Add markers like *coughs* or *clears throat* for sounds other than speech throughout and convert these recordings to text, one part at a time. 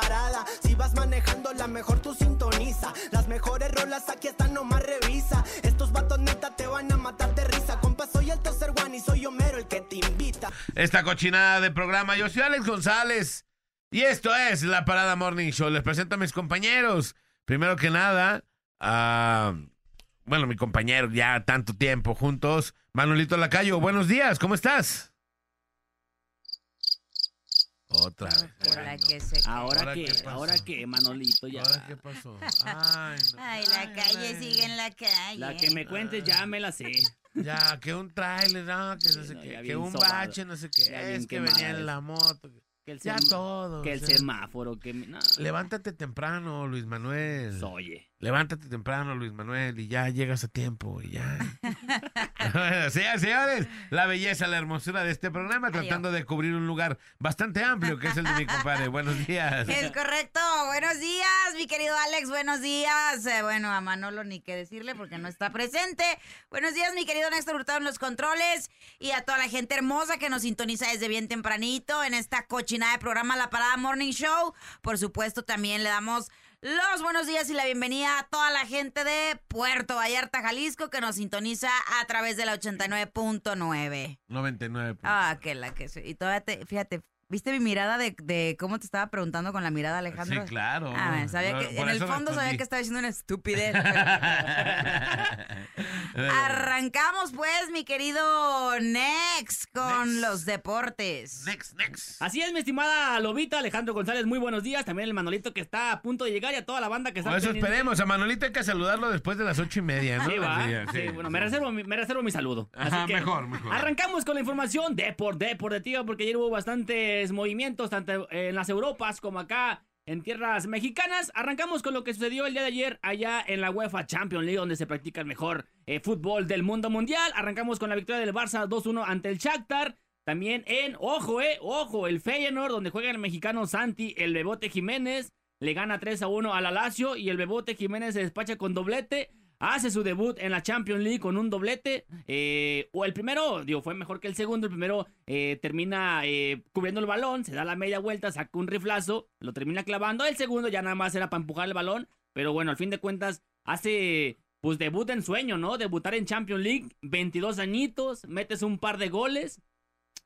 parada. Si vas manejando, la mejor tú sintoniza. Las mejores rolas aquí están, nomás revisa. Estos vatos neta te van a matar de risa. Compa, soy el Toser One y soy Homero el que te invita. Esta cochinada de programa, yo soy Alex González. Y esto es la Parada Morning Show. Les presento a mis compañeros. Primero que nada, a. bueno, mi compañero, ya tanto tiempo juntos, Manolito Lacayo. Buenos días, ¿cómo estás? Otra vez. Por la Bueno. que se Ahora ¿Ahora que, ahora que, Manolito, ya. ¿Ahora qué pasó? *laughs* Ay, no. Ay, la calle ay. sigue en la calle. La que me cuentes ya me la sé. *laughs* Ya, que un trailer, no, que no sé no, qué, que un sobado. bache, no sé qué, Ya es que venía en la moto. Que el, Ya todo. que el o sea. semáforo, que... No, Levántate temprano, Luis Manuel. Oye. Levántate temprano, Luis Manuel, y ya llegas a tiempo, y ya. *laughs* Bueno, señores, la belleza, la hermosura de este programa, Adiós. tratando de cubrir un lugar bastante amplio, que es el de mi compadre. Buenos días. Es correcto. Buenos días, mi querido Alex. Buenos días. Eh, bueno, a Manolo ni qué decirle porque no está presente. Buenos días, mi querido Néstor Hurtado en los controles. Y a toda la gente hermosa que nos sintoniza desde bien tempranito en esta cochinada de programa La Parada Morning Show. Por supuesto, también le damos los buenos días y la bienvenida a toda la gente de Puerto Vallarta, Jalisco, que nos sintoniza a través de la 89.9. 99. Ah, que la que soy. Y todavía te, fíjate, ¿viste mi mirada de, de cómo te estaba preguntando con la mirada, Alejandro? Sí, claro. Ah, sabía No, que, en el fondo sabía que estaba diciendo una estupidez. *laughs* Arrancamos pues, mi querido Nex, con los deportes. Next, next. Así es, mi estimada Lobita, Alejandro González, muy buenos días. También el Manolito que está a punto de llegar y a toda la banda que está Por eso pendiente. esperemos. A Manolito hay que saludarlo después de las ocho y media, ¿no? Sí, va. Sí, Sí, sí, bueno, sí. me reservo, mi- me reservo mi saludo. Ajá, Así que mejor, mejor. Arrancamos con la información de por deportiva porque ayer hubo bastantes movimientos tanto en las Europas como acá en tierras mexicanas. Arrancamos con lo que sucedió el día de ayer allá en la UEFA Champions League donde se practica el mejor eh, fútbol del mundo mundial. Arrancamos con la victoria del Barça 2-1 ante el Shakhtar. También en, ojo, eh, ojo, el Feyenoord donde juega el mexicano Santi, el Bebote Jiménez. Le gana 3 a 1 a la Lazio y el Bebote Jiménez se despacha con doblete. Hace su debut en la Champions League con un doblete. eh, o el primero, digo, fue mejor que el segundo. El primero eh, termina eh, cubriendo el balón, se da la media vuelta, saca un riflazo, lo termina clavando. El segundo ya nada más era para empujar el balón. Pero bueno, al fin de cuentas, hace pues debut en sueño, ¿no? Debutar en Champions League, 22 añitos, metes un par de goles.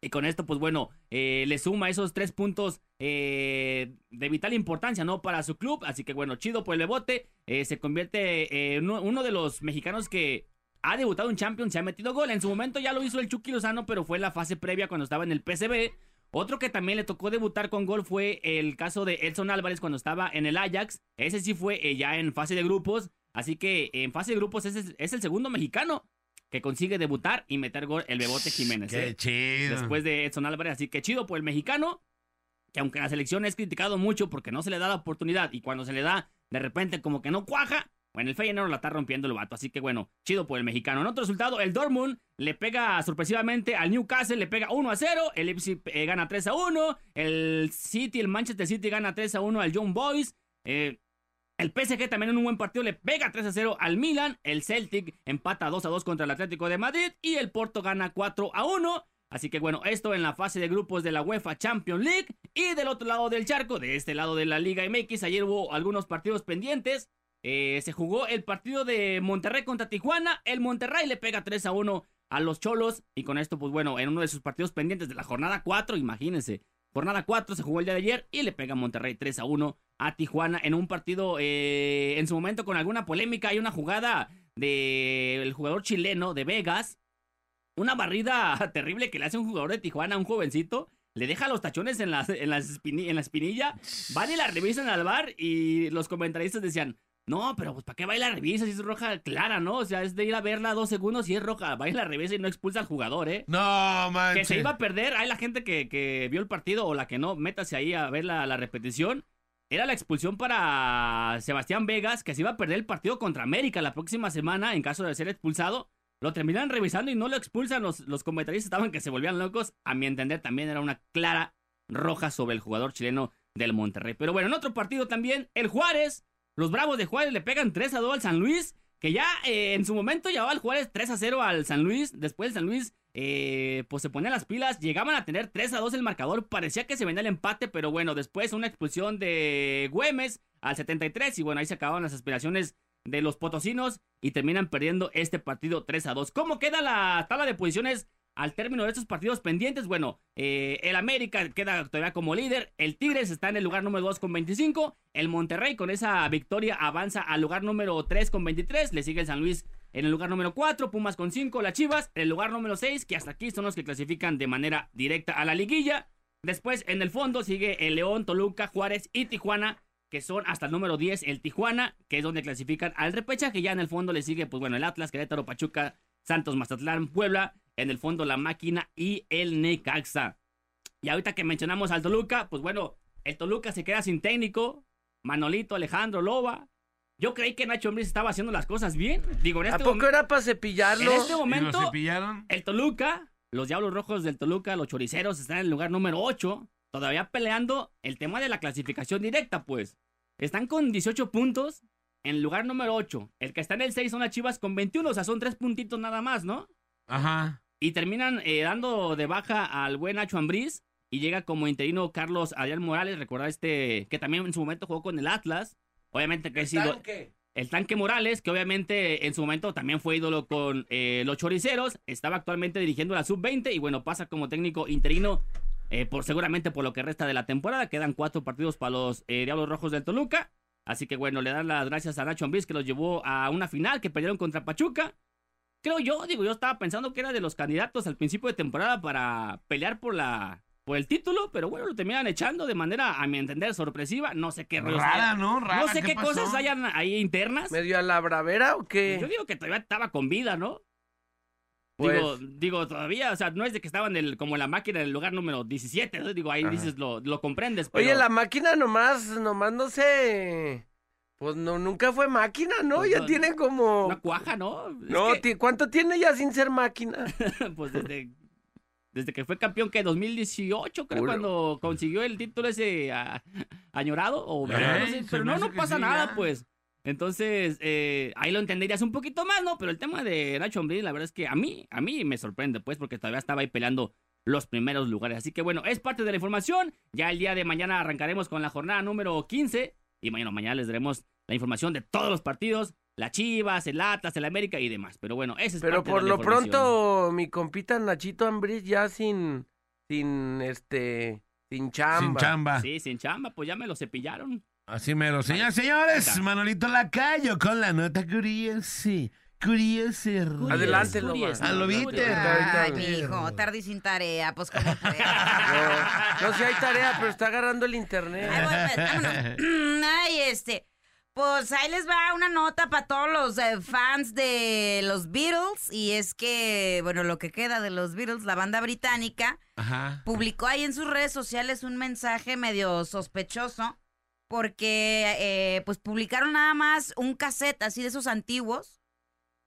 Y con esto, pues bueno, eh, le suma esos tres puntos eh, de vital importancia, ¿no? Para su club. Así que bueno, chido por el Bebote. Eh, se convierte en uno, de los mexicanos que ha debutado en Champions, se ha metido gol. En su momento ya lo hizo el Chucky Lozano, pero fue en la fase previa cuando estaba en el PSV. Otro que también le tocó debutar con gol fue el caso de Edson Álvarez cuando estaba en el Ajax. Ese sí fue eh, ya en fase de grupos. Así que en fase de grupos es el segundo mexicano que consigue debutar y meter gol el Bebote Jiménez. Qué ¿eh? chido. después de Edson Álvarez. Así que chido por el mexicano, que aunque en la selección es criticado mucho porque no se le da la oportunidad y cuando se le da, de repente como que no cuaja. Bueno, el Feyenoord la está rompiendo el vato, así que bueno, chido por el mexicano. En otro resultado, el Dortmund le pega sorpresivamente al Newcastle, le pega 1 a 0, el Leipzig eh, gana 3 a 1, el City, el Manchester City gana 3 a 1 al Young Boys, eh, el PSG también en un buen partido le pega 3 a 0 al Milan. El Celtic empata 2 a 2 contra el Atlético de Madrid. Y el Porto gana 4 a 1. Así que bueno, esto en la fase de grupos de la UEFA Champions League. Y del otro lado del charco, de este lado de la Liga MX, ayer hubo algunos partidos pendientes. Eh, se jugó el partido de Monterrey contra Tijuana. El Monterrey le pega 3 a 1 a los Cholos. Y con esto, pues bueno, en uno de sus partidos pendientes de la jornada 4, imagínense. Jornada 4 se jugó el día de ayer y le pega Monterrey 3 a 1 a Tijuana en un partido eh, en su momento con alguna polémica. Hay una jugada del jugador chileno de Vegas. Una barrida *laughs* terrible que le hace un jugador de Tijuana a un jovencito. Le deja los tachones en la, en la, espini- en la espinilla. Van y la revisan al bar y los comentaristas decían, no, pero pues ¿para qué va y la revisa si es roja clara, no? O sea, es de ir a verla dos segundos y es roja. Va y la revisa y no expulsa al jugador, ¿eh? No, man. que se iba a perder. Hay la gente que, que vio el partido o la que no, métase ahí a ver la, la repetición. era la expulsión para Sebastián Vegas, que se iba a perder el partido contra América la próxima semana en caso de ser expulsado. Lo terminan revisando y no lo expulsan. Los, los comentaristas estaban que se volvían locos. A mi entender, también era una clara roja sobre el jugador chileno del Monterrey. Pero bueno, en otro partido también, el Juárez. Los Bravos de Juárez le pegan 3 a 2 al San Luis, que ya eh, en su momento llevaba el Juárez 3 a 0 al San Luis. Después el San Luis eh, pues se ponía las pilas, llegaban a tener 3 a 2 el marcador, parecía que se venía el empate, pero bueno, después una expulsión de Güemes al 73 y bueno, ahí se acababan las aspiraciones de los potosinos y terminan perdiendo este partido 3 a 2. ¿Cómo queda la tabla de posiciones al término de estos partidos pendientes? Bueno, eh, el América queda todavía como líder, el Tigres está en el lugar número 2 con 25, el Monterrey con esa victoria avanza al lugar número 3 con 23, le sigue el San Luis en el lugar número 4, Pumas con 5, las Chivas en el lugar número 6, que hasta aquí son los que clasifican de manera directa a la liguilla. Después en el fondo sigue el León, Toluca, Juárez y Tijuana que son hasta el número 10 el Tijuana, que es donde clasifican al repechaje. Ya en el fondo le sigue, pues bueno, el Atlas, Querétaro, Pachuca, Santos, Mazatlán, Puebla. En el fondo la máquina y el Necaxa. Y ahorita que mencionamos al Toluca, pues bueno, el Toluca se queda sin técnico. Manolito, Alejandro, Loba. Yo creí que Nacho Ambriz estaba haciendo las cosas bien. Digo, en ¿A este, poco momen- era para cepillarlo? en este ¿Y lo momento, cepillaron? el Toluca, los Diablos Rojos del Toluca, los Choriceros, están en el lugar número 8. Todavía peleando el tema de la clasificación directa, pues. Están con 18 puntos en el lugar número 8. El que está en el 6 son las Chivas con 21, o sea, son 3 puntitos nada más, ¿no? Ajá. Y terminan eh, dando de baja al buen Nacho Ambriz. Y llega como interino Carlos Adrián Morales, recordar este, que también en su momento jugó con el Atlas. Obviamente que ha sido el tanque Morales, que obviamente en su momento también fue ídolo con eh, los choriceros, estaba actualmente dirigiendo la sub-20 y bueno, pasa como técnico interino eh, por seguramente por lo que resta de la temporada. Quedan cuatro partidos para los eh, Diablos Rojos del Toluca. Así que bueno, le dan las gracias a Nacho Ambriz que los llevó a una final que perdieron contra Pachuca. Creo yo, digo, yo estaba pensando que era de los candidatos al principio de temporada para pelear por la por el título, pero bueno, lo terminan echando de manera, a mi entender, sorpresiva. No sé qué Rara, ¿no? Rara, no sé qué, cosas hayan ahí internas. ¿Medio a la bravera o qué? Yo digo que todavía estaba con vida, ¿no? Pues- Digo, digo, todavía, o sea, no es de que estaban el, como la máquina en el lugar número 17, ¿no? Digo, ahí Ajá. dices, lo, lo comprendes, pero... Oye, la máquina nomás, nomás no sé. Pues no, nunca fue máquina, ¿no? Pues ya no, tiene como. Una cuaja, ¿no? Es no, que, ¿cuánto tiene ya sin ser máquina? *laughs* pues desde, desde que fue campeón, que 2018, creo, Puro. cuando consiguió el título ese a- añorado, o Eh, no sé, se pero no, no pasa sí, nada, ya. pues. Entonces, eh, ahí lo entenderías un poquito más, ¿no? Pero el tema de Nacho Ambriz, la verdad es que a mí, a mí me sorprende, pues, porque todavía estaba ahí peleando los primeros lugares. Así que bueno, es parte de la información. Ya el día de mañana arrancaremos con la jornada número 15. Y mañana, mañana les daremos la información de todos los partidos. La Chivas, el Atlas, el América y demás. Pero bueno, ese es Pero parte por de la lo pronto, mi compita Nachito Ambriz ya sin. Sin este. Sin chamba. Sin chamba. Sí, sin chamba, pues ya me lo cepillaron. Así mero. Señoras señores, Manolito Lacayo con la nota curiosa. Curiosa. Adelante. Ah, lo viste. Ay, mijo, tarde y sin tarea, pues como puedes. *laughs* No, no si hay tarea, pero está agarrando el internet. Ay, bueno, pues, vámonos. *clears throat* Ay, este. Pues ahí les va una nota para todos los eh, fans de los Beatles. Y es que, bueno, lo que queda de los Beatles, la banda británica, Ajá. publicó ahí en sus redes sociales un mensaje medio sospechoso. Porque, eh, pues, publicaron nada más un cassette así de esos antiguos.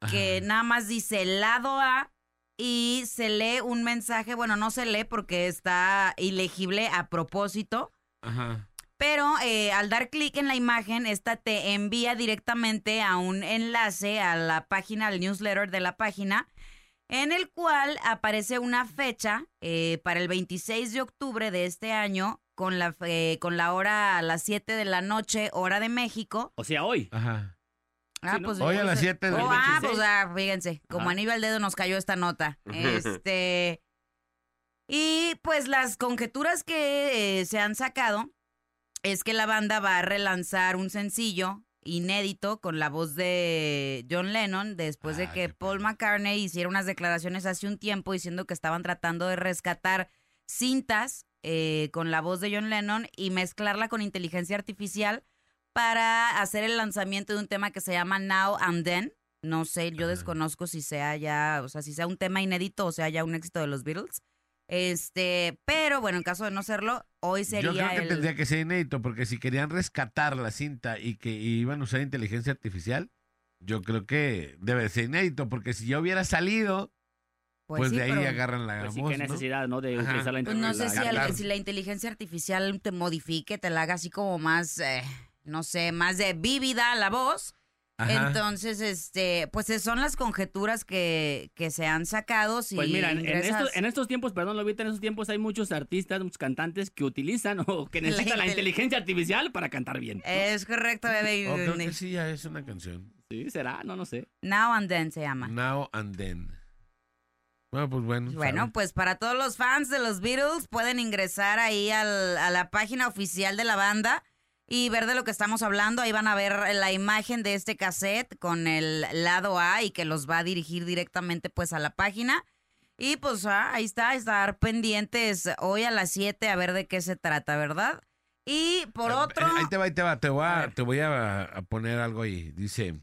Que Ajá. nada más dice lado A. Y se lee un mensaje, bueno, no se lee porque está ilegible a propósito. Ajá. Pero eh, al dar clic en la imagen, esta te envía directamente a un enlace a la página, al newsletter de la página, en el cual aparece una fecha eh, para el 26 de octubre de este año, con la, eh, con la hora a las 7 de la noche, hora de México. O sea, hoy. Ajá. Ah, ¿no? pues, Hoy a las sé. 7 de Oh, la ah, 26. pues ah, fíjense, como Ajá. anillo al dedo nos cayó esta nota. Este. Y pues las conjeturas que eh, se han sacado es que la banda va a relanzar un sencillo inédito con la voz de John Lennon después de Ah, que Paul. McCartney hiciera unas declaraciones hace un tiempo diciendo que estaban tratando de rescatar cintas eh, con la voz de John Lennon y mezclarla con inteligencia artificial para hacer el lanzamiento de un tema que se llama Now and Then. No sé, yo desconozco si sea ya, o sea, si sea un tema inédito o sea ya un éxito de los Beatles. Este, pero bueno, en caso de no serlo, hoy sería Yo creo que el... tendría que ser inédito, porque si querían rescatar la cinta y que iban a usar inteligencia artificial, yo creo que debe ser inédito, porque si ya hubiera salido, pues, sí, de ahí pero- agarran la Pues sí, voz, qué ¿no? necesidad, ¿no? De Ajá. utilizar la Pues no sé la- si, la- al- claro. si la inteligencia artificial te modifique, te la haga así como más, eh, no sé, más de vívida la voz. Ajá. Entonces, este, pues eh, son las conjeturas que, que se han sacado. Si Pues mira, en, estos, en estos tiempos, perdón, lo en estos tiempos hay muchos artistas, muchos cantantes que utilizan o que *laughs* necesitan la, intel- inteligencia artificial para cantar bien. ¿no? Es correcto, bebé. *laughs* Oh, creo que sí, ya es una canción. Sí, será, no, no sé. Now and Then se llama. Now and then. Bueno, pues bueno. Bueno, sabe. pues para todos los fans de los Beatles pueden ingresar ahí al- a la página oficial de la banda y ver de lo que estamos hablando. Ahí van a ver la imagen de este cassette con el lado A y que los va a dirigir directamente pues a la página. Y pues ah, ahí está, estar pendientes hoy a las 7 a ver de qué se trata, ¿verdad? Y por otro... Ahí te va, ahí te va. Te voy A te voy a, a poner algo ahí. Dice: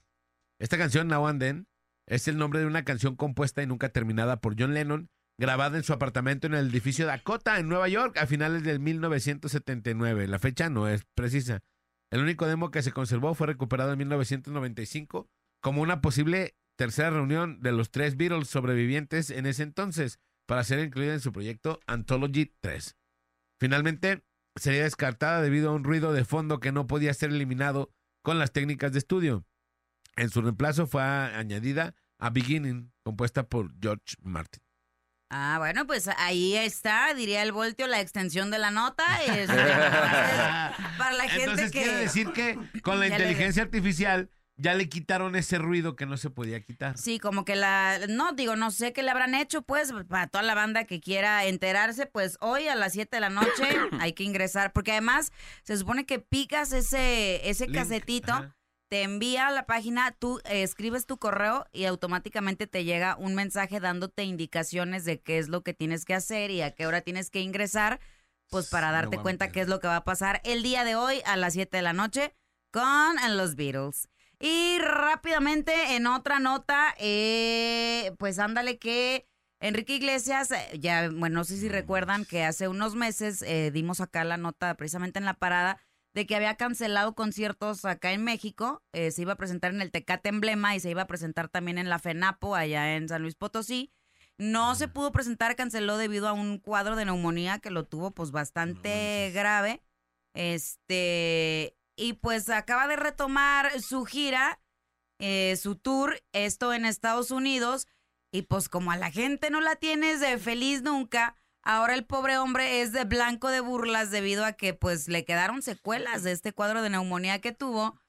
Esta canción, Now and Then, es el nombre de una canción compuesta y nunca terminada por John Lennon, grabada en su apartamento en el edificio Dakota, en Nueva York, a finales del 1979. La fecha no es precisa. El único demo que se conservó fue recuperado en 1995 como una posible tercera reunión de los tres Beatles sobrevivientes en ese entonces, para ser incluida en su proyecto Anthology 3. Finalmente, sería descartada debido a un ruido de fondo que no podía ser eliminado con las técnicas de estudio. En su reemplazo fue añadida a Beginning, compuesta por George Martin. Ah, bueno, pues ahí está, diría el voltio, la extensión de la nota. *laughs* Este, entonces, *laughs* para la gente Entonces que... quiere decir que *laughs* con la Ya le- inteligencia artificial ya le quitaron ese ruido que no se podía quitar. Sí, como que la, no digo, no sé qué le habrán hecho, pues, para toda la banda que quiera enterarse, pues hoy a las 7 de la noche *coughs* hay que ingresar, porque además se supone que picas ese, ese Link, casetito, ajá. Te envía a la página, tú eh, escribes tu correo y automáticamente te llega un mensaje dándote indicaciones de qué es lo que tienes que hacer y a qué hora tienes que ingresar, pues para darte cuenta qué es lo que va a pasar el día de hoy a las 7 de la noche con los Beatles. Y rápidamente, en otra nota, eh, pues ándale que Enrique Iglesias, eh, ya, bueno, no sé si recuerdan que hace unos meses eh, dimos acá la nota precisamente en la parada de que había cancelado conciertos acá en México, eh, se iba a presentar en el Tecate Emblema y se iba a presentar también en la FENAPO allá en San Luis Potosí. No se pudo presentar, canceló debido a un cuadro de neumonía que lo tuvo pues bastante grave. Este, y pues acaba de retomar su gira, eh, su tour, esto en Estados Unidos. Y pues como a la gente no la tienes de feliz nunca, ahora el pobre hombre es de blanco de burlas debido a que pues le quedaron secuelas de este cuadro de neumonía que tuvo.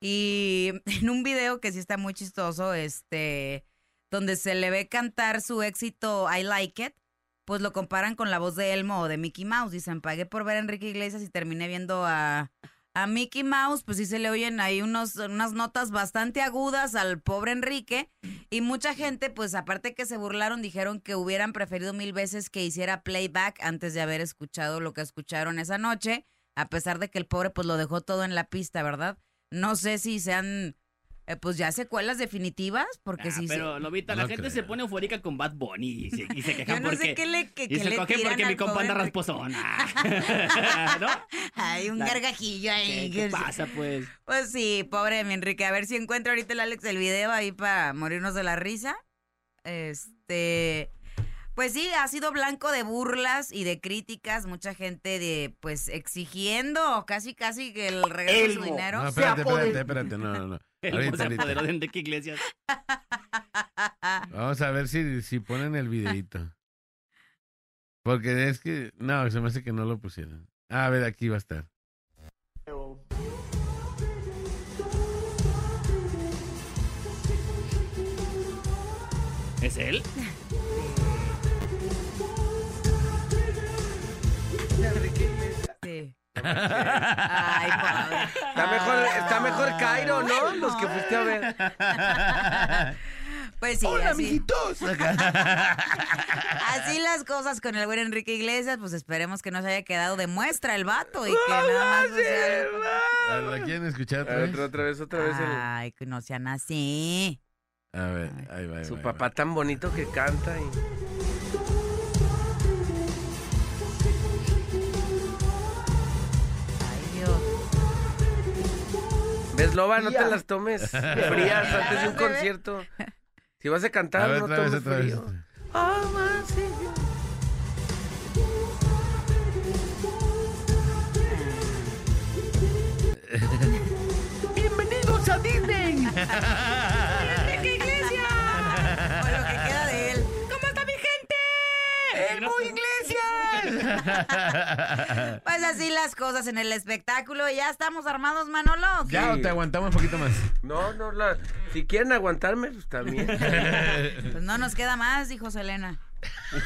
Y *laughs* en un video que sí está muy chistoso, este, donde se le ve cantar su éxito I Like It, pues lo comparan con la voz de Elmo o de Mickey Mouse. Dicen, pagué por ver a Enrique Iglesias y terminé viendo a, a Mickey Mouse, pues sí se le oyen ahí unos, unas notas bastante agudas al pobre Enrique. Y mucha gente, pues aparte que se burlaron, dijeron que hubieran preferido mil veces que hiciera playback antes de haber escuchado lo que escucharon esa noche, a pesar de que el pobre pues lo dejó todo en la pista, ¿verdad? No sé si sean, eh, pues ya secuelas definitivas, porque Ah, sí. se- pero, Lobita, la gente se pone eufórica con Bad Bunny y se, y se *laughs* Yo quejan no porque... sé qué le, que, y que se le cogen porque mi al compa anda rasposona. *laughs* ¿No? Hay un La- gargajillo ahí. ¿Qué, qué pasa, pues? Pues sí, pobre mi Enrique. A ver si encuentro ahorita el Alex el video ahí para morirnos de la risa. Este. Pues sí, ha sido blanco de burlas y de críticas. Mucha gente de, pues, exigiendo casi, casi que el regreso de su dinero. No, espérate, espérate, espérate, no, no, no. El Ahorita, se ahorita. apoderó de Enrique Iglesias. Vamos a ver si, si ponen el videito. Porque es que, no, se me hace que no lo pusieron. Ah, a ver, aquí va a estar. ¿Es él? Ay, pobre. Está mejor, está mejor Cairo, ¿no? Los que fuiste a ver. Pues sí, ¡Hola, así, amiguitos! así las cosas con el buen Enrique Iglesias. Pues esperemos que no se haya quedado de muestra el vato y que nada más sea algo como- ¿La quieren escuchar otra vez? otra, otra vez, otra vez. el- Ay, que no sean así. A ver, ahí va. ahí su va, ahí papá tan bonito que canta y... Esloba, no te las tomes *laughs* frías antes de un concierto. Si vas a A cantar, ver, no otra vez, tomes vez. frío. Ah, man, sí. ¡Bienvenidos a Disney! *laughs* ¡Enrique Iglesias! O lo que queda de él. ¿Cómo está mi gente? ¡Elmo Iglesias! *laughs* Pues así las cosas en el espectáculo. ¿Ya estamos armados, Manolo? ya, o te aguantamos un poquito más. No, no, la- si quieren aguantarme, pues también. *laughs* Pues no nos queda más, dijo Selena. *laughs*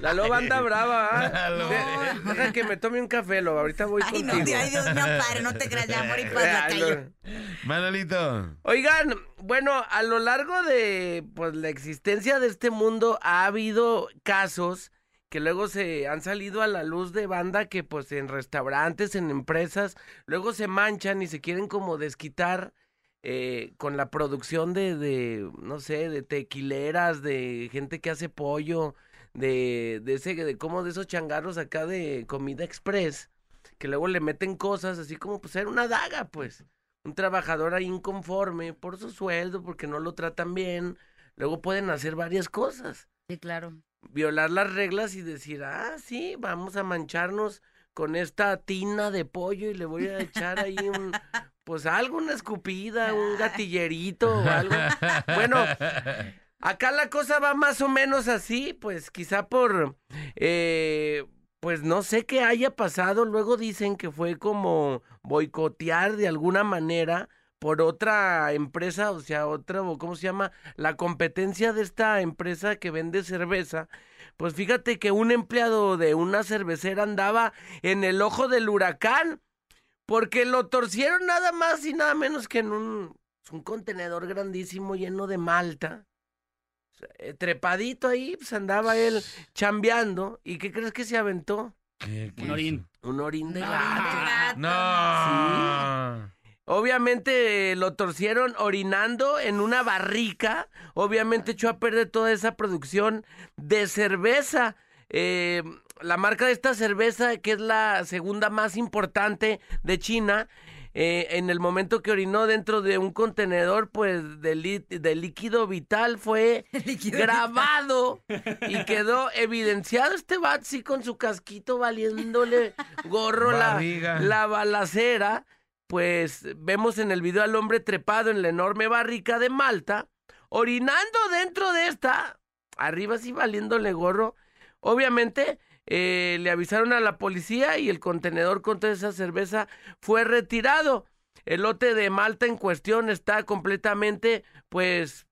La loba anda brava, ¿ah? La loba. De- Deja que me tome un café, loba. Ahorita voy Ay, no, contigo. te- ay, Dios mío, padre, no te creas, ya por y pas la Ay, calle. no. Manolito. Oigan, bueno, a lo largo de pues la existencia de este mundo ha habido casos que luego se han salido a la luz de banda que pues en restaurantes, en empresas, luego se manchan y se quieren como desquitar eh, con la producción de, de, no sé, de tequileras, de gente que hace pollo, de, de ese, de como de esos changarros acá de comida express, que luego le meten cosas así como pues era una daga, pues un trabajador ahí inconforme por su sueldo, porque no lo tratan bien, luego pueden hacer varias cosas. Sí, claro. Violar las reglas y decir, ah, sí, vamos a mancharnos con esta tina de pollo y le voy a echar ahí un, pues algo, una escupida, un gatillerito o algo. Bueno, acá la cosa va más o menos así, pues quizá por, eh, pues no sé qué haya pasado, luego dicen que fue como boicotear de alguna manera por otra empresa, o sea, otra, o ¿cómo se llama? La competencia de esta empresa que vende cerveza. Pues fíjate que un empleado de una cervecera andaba en el ojo del huracán porque lo torcieron nada más y nada menos que en un, un contenedor grandísimo lleno de malta. Eh, Trepadito ahí, pues andaba él *sniffs* chambeando. ¿Y qué crees que se aventó? ¿Qué- qué Un orín. Un orín de No, gato. No. Obviamente eh, lo torcieron orinando en una barrica. Obviamente echó a perder toda esa producción de cerveza. Eh, la marca de esta cerveza, que es la segunda más importante de China, eh, en el momento que orinó dentro de un contenedor, pues de, lí- de líquido vital, fue *laughs* Líquido grabado y quedó evidenciado este bat sí con su casquito valiéndole gorro la balacera. Pues vemos en el video al hombre trepado en la enorme barrica de Malta, orinando dentro de esta, arriba sí valiéndole gorro. Obviamente eh, le avisaron a la policía y el contenedor con toda esa cerveza fue retirado. El lote de Malta en cuestión está completamente, pues,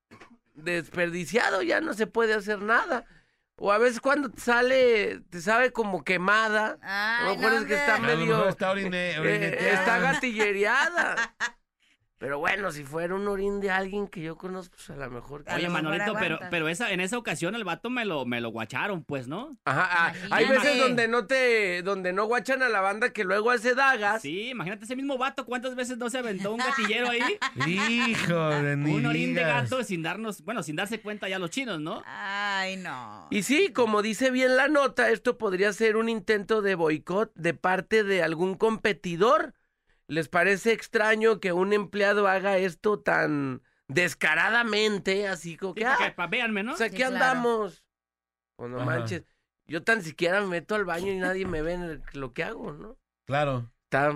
desperdiciado, ya no se puede hacer nada. O a veces cuando te sale, te sabe como quemada. Ay, a lo mejor no, es que está A lo mejor medio... está orine- *laughs* eh, está gatillereada. Pero bueno, si fuera un orín de alguien que yo conozco, pues a lo mejor... Oye, Manolito, pero, pero esa, en esa ocasión el vato me lo, me lo guacharon, pues, ¿no? Ajá, ah, hay veces donde no te, donde no guachan a la banda que luego hace dagas. Sí, imagínate ese mismo vato, ¿cuántas veces no se aventó un gatillero ahí? Hijo de un orín de gato sin darnos, bueno, sin darse cuenta ya los chinos, ¿no? Ay, no. Y sí, como dice bien la nota, esto podría ser un intento de boicot de parte de algún competidor. ¿Les parece extraño que un empleado haga esto tan descaradamente, así como Sí, que, porque, ah, pa- véanme, ¿no? pues aquí Sí, claro. andamos? O no Ajá. manches, yo tan siquiera me meto al baño y nadie me ve en el- lo que hago, ¿no? Claro. Está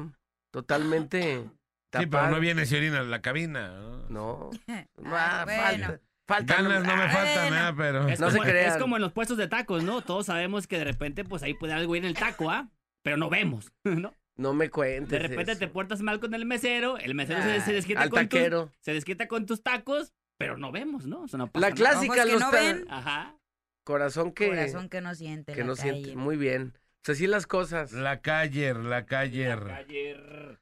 totalmente Sí, pero tapado. no viene si orina en la cabina. ¿no? *laughs* No, ah, bueno. falta, falta. Ganas no me ah, faltan, bueno. ¿eh? Pero... Es, No *laughs* se como, crean. es como en los puestos de tacos, ¿no? Todos sabemos que de repente, pues ahí puede algo ir en el taco, ¿ah? Pero no vemos, *laughs* ¿no? No me cuentes De repente eso. te portas mal con el mesero, el mesero se, se Ay, desquita al con tus, taquero. se desquita con tus tacos, pero no vemos, ¿no? Eso no pasa La nada. clásica, que los no ven. Ajá. corazón que, Corazón que no siente. que la no calle. siente. Muy bien. Pues así las cosas. La calle, la calle. Ayer.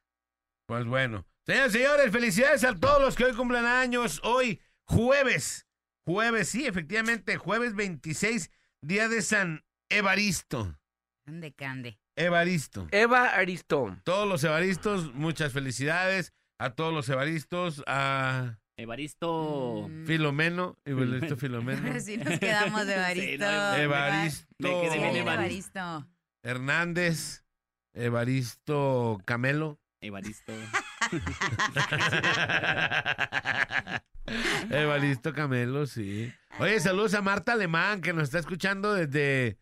Pues bueno. Señores, señores, felicidades a todos los que hoy cumplen años. Hoy, jueves. Jueves, sí, efectivamente, jueves 26, día de San Evaristo. Ande, cande. Evaristo. Eva Aristón. Todos los Evaristos, muchas felicidades. A todos los Evaristos, a Evaristo. Mm. Filomeno, Evaristo Filomeno. *laughs* Sí nos quedamos de *laughs* Sí, Evaristo. no, Evaristo Me quedé Sí, bien de Evaristo. Evaristo. Hernández, Evaristo Camelo, Evaristo. *laughs* Evaristo Camelo, sí. Oye, saludos a Marta Alemán, que nos está escuchando desde.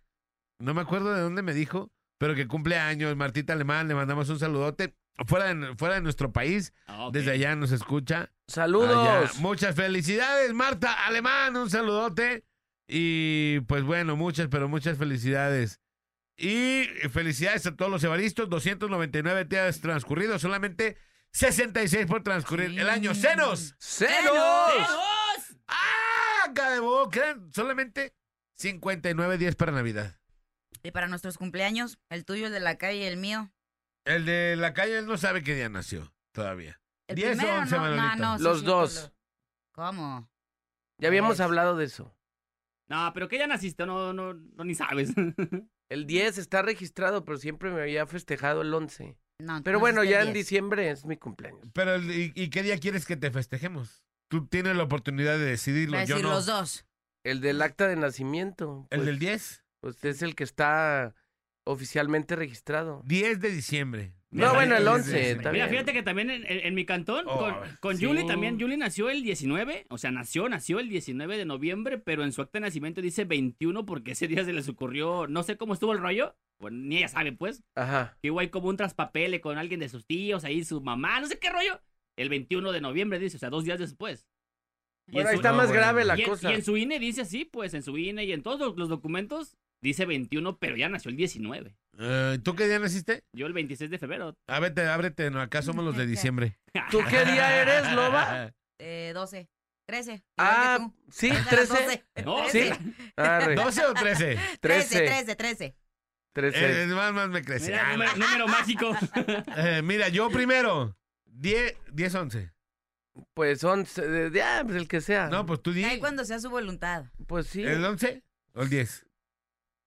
No me acuerdo de dónde me dijo, pero que cumple años. Martita Alemán, le mandamos un saludote. Fuera de, fuera de nuestro país, Ah, desde allá nos escucha. Saludos. Allá. Muchas felicidades, Marta Alemán, un saludote. Y pues bueno, muchas, pero muchas felicidades. Y felicidades a todos los evaristos, 299 días transcurridos, solamente 66 por transcurrir Sí. el año. ¡Cenos! ¡Ceros! ¡Ceros! ¡Ah! Cadebo, quedan solamente 59 días para Navidad. Y para nuestros cumpleaños, el tuyo, el de la calle y el mío. El de la calle él no sabe qué día nació todavía. El 10 o primero, 11, no, no, Manolito. no, sí, Los sí, dos. lo- ¿Cómo? Ya habíamos Pues. hablado de eso. No, pero que ya naciste, no, no, no ni sabes. *laughs* El 10 está registrado, pero siempre me había festejado el 11. No, Pero no bueno, ya el en 10. diciembre es mi cumpleaños. Pero, el- ¿y, y qué día quieres que te festejemos? Tú tienes la oportunidad de decidirlo. A Yo decir no. los dos. El del acta de nacimiento. ¿El pues, del 10? Pues es el que está oficialmente registrado. 10 de diciembre. No, bueno, el 10 de 11, diciembre. está Mira, bien. fíjate que también en, en- en mi cantón, Oh, con, con sí. Julie también, Julie nació el 19, o sea, nació, nació el 19 de noviembre, pero en su acta de nacimiento dice 21 porque ese día se les ocurrió, no sé cómo estuvo el rollo, pues ni ella sabe, pues, Ajá. que ahí como un traspapele con alguien de sus tíos, ahí su mamá, no sé qué rollo, el 21 de noviembre dice, o sea, dos días después. Bueno, en ahí su- está no, más bueno. grave la y cosa. y en su INE dice así, pues, en su INE y en todos los documentos dice 21, pero ya nació el 19. Eh, ¿Tú qué día naciste? Yo el 26 de febrero. Ábrete, ábrete. No, acá somos los de *laughs* diciembre. ¿Tú qué día eres, Loba? *laughs* Eh, 12. 13. igual Ah, sí, Es de las 13. 12. No, Sí. 13. Arre, ¿12 o 13? 13, 13. 13, 13. 13. Eh, más, más me crece. Mira, Ah, número, número mágico. *laughs* eh, mira, yo primero. 10, 10, 11. Pues 11. Ya, pues el que sea. No, pues tú di. Ahí cuando sea su voluntad. Pues sí. ¿El 11 o el 10?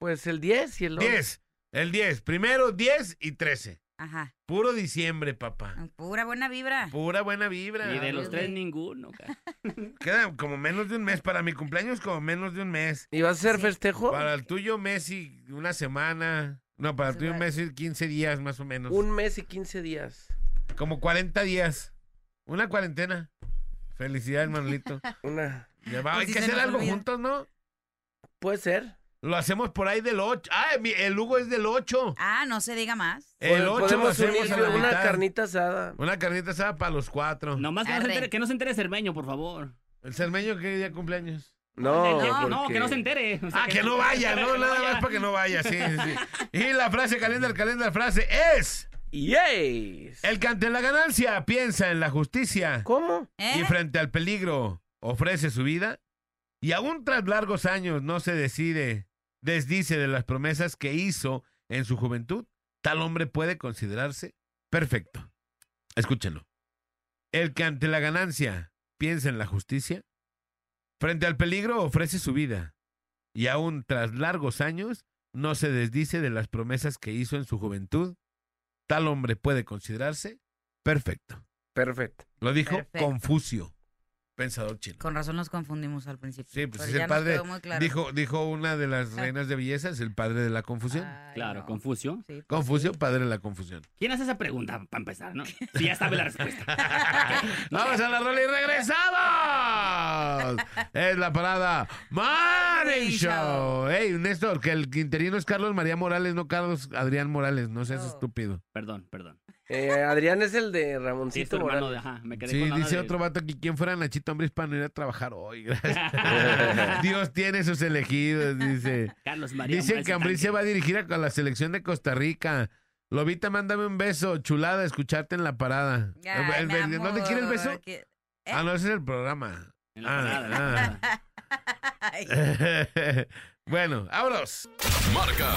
Pues el 10 y el 11. 10. El 10. Primero 10 y 13. Ajá. Puro diciembre, papá. Pura buena vibra. Pura buena vibra. Y de los tres, ninguno. cara. *laughs* Queda como menos de un mes. Para mi cumpleaños, como menos de un mes. ¿Y vas a hacer Sí. festejo? Para el tuyo, mes y una semana. No, para el tuyo, va- mes y 15 días más o menos. Un mes y 15 días. Como 40 días. Una cuarentena. Felicidades, Manolito. *laughs* Una. Ya va, Pues hay sí que se hacer nos algo olvida. juntos, ¿no? Puede ser. Lo hacemos por ahí del 8. Ah, el Hugo es del 8. Ah, no se diga más. El 8 lo hacemos a la una mitad. carnita asada. Una carnita asada para los cuatro. Nomás que no, se entere, que no se entere Cermeño, por favor. ¿El cermeño qué día cumpleaños? No, No, no, que no se entere. O sea, Ah, que no vaya, no, *laughs* nada vaya. más para que no vaya, sí, sí. *laughs* Y la frase caliente, el calenda, frase es... ¡Yes! El que ante la ganancia piensa en la justicia ¿Cómo? ¿Eh? y frente al peligro ofrece su vida y aún tras largos años no se decide, desdice de las promesas que hizo en su juventud, tal hombre puede considerarse perfecto. Escúchenlo. El que ante la ganancia piensa en la justicia, frente al peligro ofrece su vida y aún tras largos años no se desdice de las promesas que hizo en su juventud, tal hombre puede considerarse perfecto. Perfecto. Lo dijo Perfecto. Confucio, pensador chino. Con razón nos confundimos al principio. Sí, pues es el padre. claro. Dijo, dijo una de las Ah. reinas de belleza, es el padre de la confusión. Ay, Claro, no. Confucio. Sí, pues Confucio, sí. padre de la confusión. ¿Quién hace esa pregunta para empezar, no? Si ya sabe la respuesta. *laughs* Vamos a la rola y regresamos. es la parada Morning Show. Hey, Néstor, que el interino es Carlos María Morales, no Carlos Adrián Morales. No seas Oh. estúpido. Perdón, perdón. Eh, Adrián es el de Sí, Ramoncito hermano Morales. de... Ajá, me quedé Sí, con la onda dice de- otro vato aquí, ¿quién fuera Nachito Ambris para no ir a trabajar hoy? Gracias. *laughs* *laughs* Dios tiene sus elegidos, dice. Carlos María Dicen que Ambris se va a dirigir a la selección de Costa Rica. Lobita, mándame un beso. Chulada, escucharte en la parada. Ya, El- mi el- ¿Dónde quiere el beso? que- ¿Eh? Ah, no, ese es el programa. En la Ah, parada. *laughs* Ay, bueno, vámonos. Marca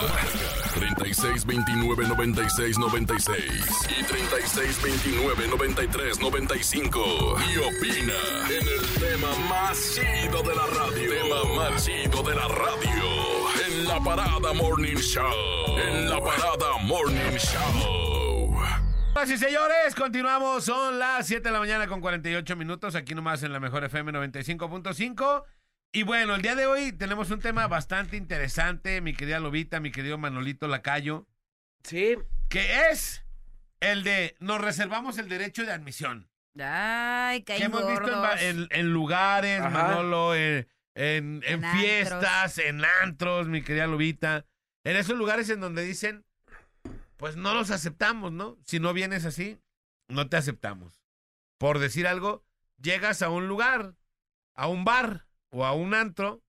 36 29 96 96 y 36 29 93 95 y opina en el tema más chido de la radio. Tema más chido de la radio. En la parada Morning Show. En la parada Morning Show. Señoras y señores, continuamos. Son las 7 de la mañana con 48 minutos. Aquí nomás en la mejor FM 95.5. Y bueno, el día de hoy tenemos un tema bastante interesante, mi querida Lobita, mi querido Manolito Lacayo, Sí, que es el de nos reservamos el derecho de admisión. Ay, Que caen hemos visto en, lugares, Ajá. Manolo, en, en- en En fiestas, en antros, mi querida Lobita. En esos lugares en donde dicen, pues no los aceptamos, ¿no? Si no vienes así, no te aceptamos. Por decir algo, llegas a un lugar, a un bar o a un antro,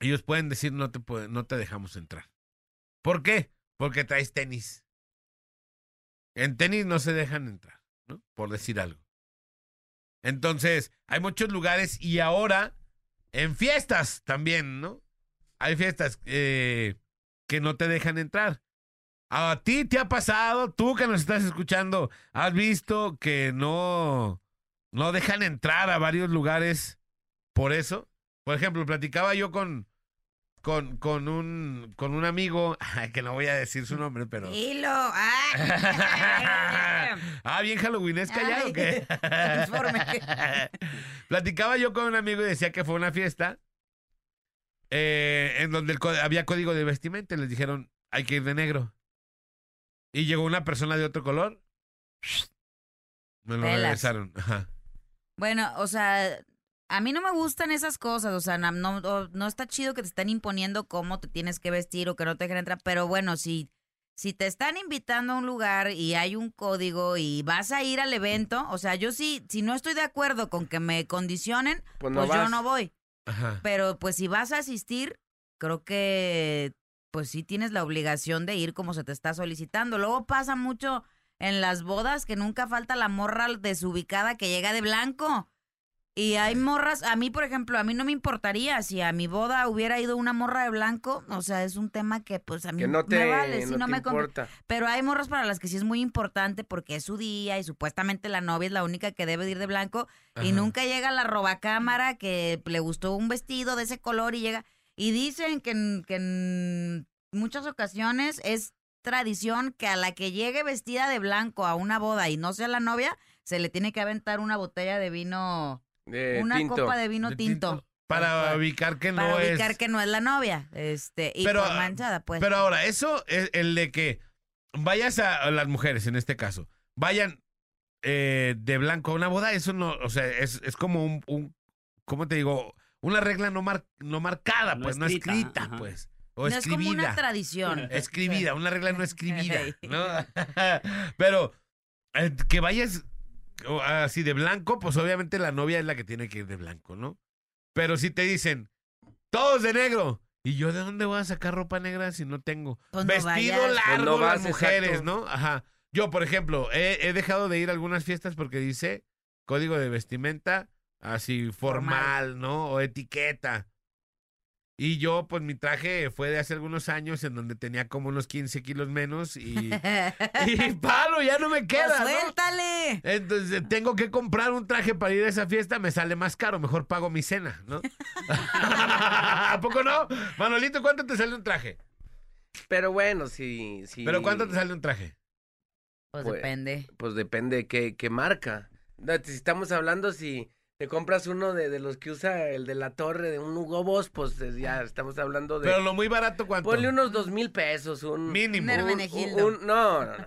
ellos pueden decir no te, no te dejamos entrar. ¿Por qué? Porque traes tenis. En tenis no se dejan entrar, ¿no? Por decir algo. Entonces, hay muchos lugares y ahora en fiestas también, ¿no? Hay fiestas eh, que no te dejan entrar. A ti te ha pasado, tú que nos estás escuchando, has visto que no, no dejan entrar a varios lugares por eso. Por ejemplo, platicaba yo con, con, con, un, con un amigo, *laughs* que no voy a decir su nombre, pero... Hilo. Ah. *laughs* ah, bien halloweenesca ya o qué? *laughs* Platicaba yo con un amigo y decía que fue una fiesta eh, en donde el había código de vestimenta y les dijeron hay que ir de negro. Y llegó una persona de otro color. Me lo Pelas. regresaron. Ajá. Bueno, o sea, a mí no me gustan esas cosas, o sea, no, no, no está chido que te estén imponiendo cómo te tienes que vestir o que no te dejen entrar, pero bueno, si, si te están invitando a un lugar y hay un código y vas a ir al evento, o sea, yo sí, si no estoy de acuerdo con que me condicionen, Pues pues, no yo vas. no voy, Ajá. pero pues si vas a asistir, creo que pues sí tienes la obligación de ir como se te está solicitando. Luego pasa mucho en las bodas que nunca falta la morra desubicada que llega de blanco. Y hay morras, a mí por ejemplo, a mí no me importaría si a mi boda hubiera ido una morra de blanco, o sea, es un tema que pues a mí Que no te, me vale, si no no te me importa. pero hay morras para las que sí es muy importante porque es su día y supuestamente la novia es la única que debe de ir de blanco y nunca llega la robacámara que le gustó un vestido de ese color y llega. Y dicen que en, que en muchas ocasiones es tradición que a la que llegue vestida de blanco a una boda y no sea la novia, se le tiene que aventar una botella de vino, Una tinto. copa de vino De tinto. Para Para- ubicar que no para ubicar es. que no es la novia. Este, y Pero, por manchada, pues. Pero ahora, eso es el de que vayas a, las mujeres en este caso, vayan eh, de blanco a una boda, eso no, o sea, es, es como un, un, ¿cómo te digo? Una regla no, mar- no marcada, No pues, no escrita, ajá. pues. O no es como una escribida. tradición. *laughs* escribida, una regla no *laughs* escribida. ¿no? *laughs* Pero eh, que vayas así de blanco, pues obviamente la novia es la que tiene que ir de blanco, ¿no? Pero si te dicen, todos de negro, ¿y yo de dónde voy a sacar ropa negra si no tengo? Pues no Vestido vayas. largo Pues no las vas, mujeres, exacto. ¿no? Ajá. Yo, por ejemplo, he, he dejado de ir a algunas fiestas porque dice código de vestimenta así formal, ¿no? O etiqueta. Y yo, pues mi traje fue de hace algunos años en donde tenía como unos 15 kilos menos y, *laughs* y palo, ya no me Pues queda, ¿no? suéltale. Entonces tengo que comprar un traje para ir a esa fiesta, me sale más caro, mejor pago mi cena, ¿no? *laughs* ¿A poco no? Manolito, ¿cuánto te sale un traje? Pero bueno, sí, sí. ¿Pero cuánto te sale un traje? Pues, Pues, depende. Pues depende qué, qué marca. Si estamos hablando si te compras uno de, de los que usa el de la torre, de un Hugo Boss, pues ya estamos hablando de... Pero lo muy barato, ¿cuánto? Ponle unos dos mil pesos, un... Mínimo. Un un- no, no, no.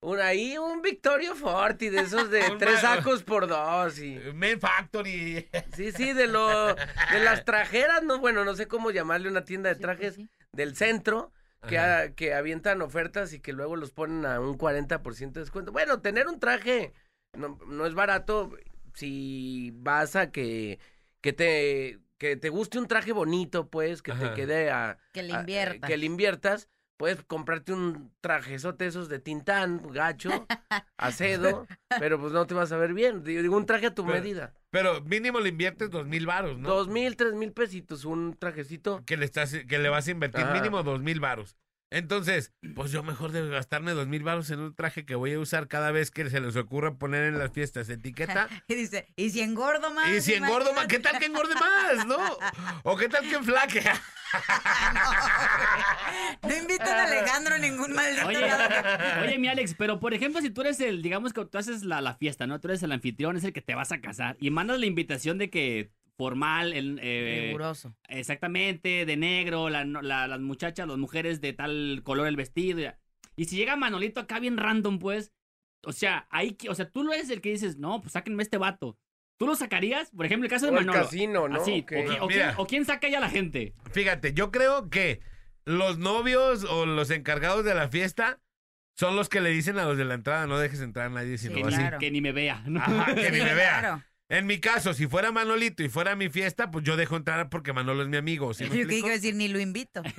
Un, ahí un Victorio Forti de esos de *laughs* tres sacos por dos y... Men Factory. Sí, sí, de lo... De las trajeras, no, bueno, no sé cómo llamarle una tienda de trajes sí, sí. del centro que, a- que avientan ofertas y que luego los ponen a un 40% de descuento. Bueno, tener un traje no, no es barato si vas a que, que te que te guste un traje bonito, pues, que Ajá. te quede a... Que le a- inviertas. que le inviertas. Puedes comprarte un trajezote esos de tintán, gacho, *laughs* acedo, pero pues no te vas a ver bien. Digo, un traje a tu Pero- medida. Pero mínimo le inviertes dos mil varos, ¿no? Dos mil, tres mil pesitos, un trajecito. Que le, estás, que le vas a invertir Ajá. mínimo dos mil varos. Entonces, pues yo mejor de gastarme dos mil varos en un traje que voy a usar cada vez que se les ocurra poner en las fiestas etiqueta. *laughs* Y dice, ¿y si engordo más? Y si engordo más, ¿qué tal que engorde más, no? O qué tal que enflaque. *laughs* No invitan a Alejandro a ningún maldito Oye, lado. oye, mi Alex, pero por ejemplo, si tú eres el, digamos que tú haces la, la fiesta, ¿no? Tú eres el anfitrión, es el que te vas a casar y mandas la invitación de que formal, el, eh, Riguroso. exactamente, de negro, la- la- las muchachas, las mujeres de tal color el vestido. Y si llega Manolito acá bien random, pues, O sea, ahí, que- o sea, tú lo eres el que dices, no, pues sáquenme este vato. ¿Tú lo sacarías? Por ejemplo, el caso de O el Manolo. casino, ¿no? Así, o, quién, o quién saca ya a la gente. Fíjate, yo creo que los novios o los encargados de la fiesta son los que le dicen a los de la entrada, no dejes entrar a nadie, sino Sí, que, así. claro. ni, que ni me vea. ¿no? Ajá, que ni me vea. Claro. En mi caso, si fuera Manolito y fuera mi fiesta, pues yo dejo entrar porque Manolo es mi amigo. ¿sí *laughs* me Yo que explico? iba a decir, ni lo invito. *laughs*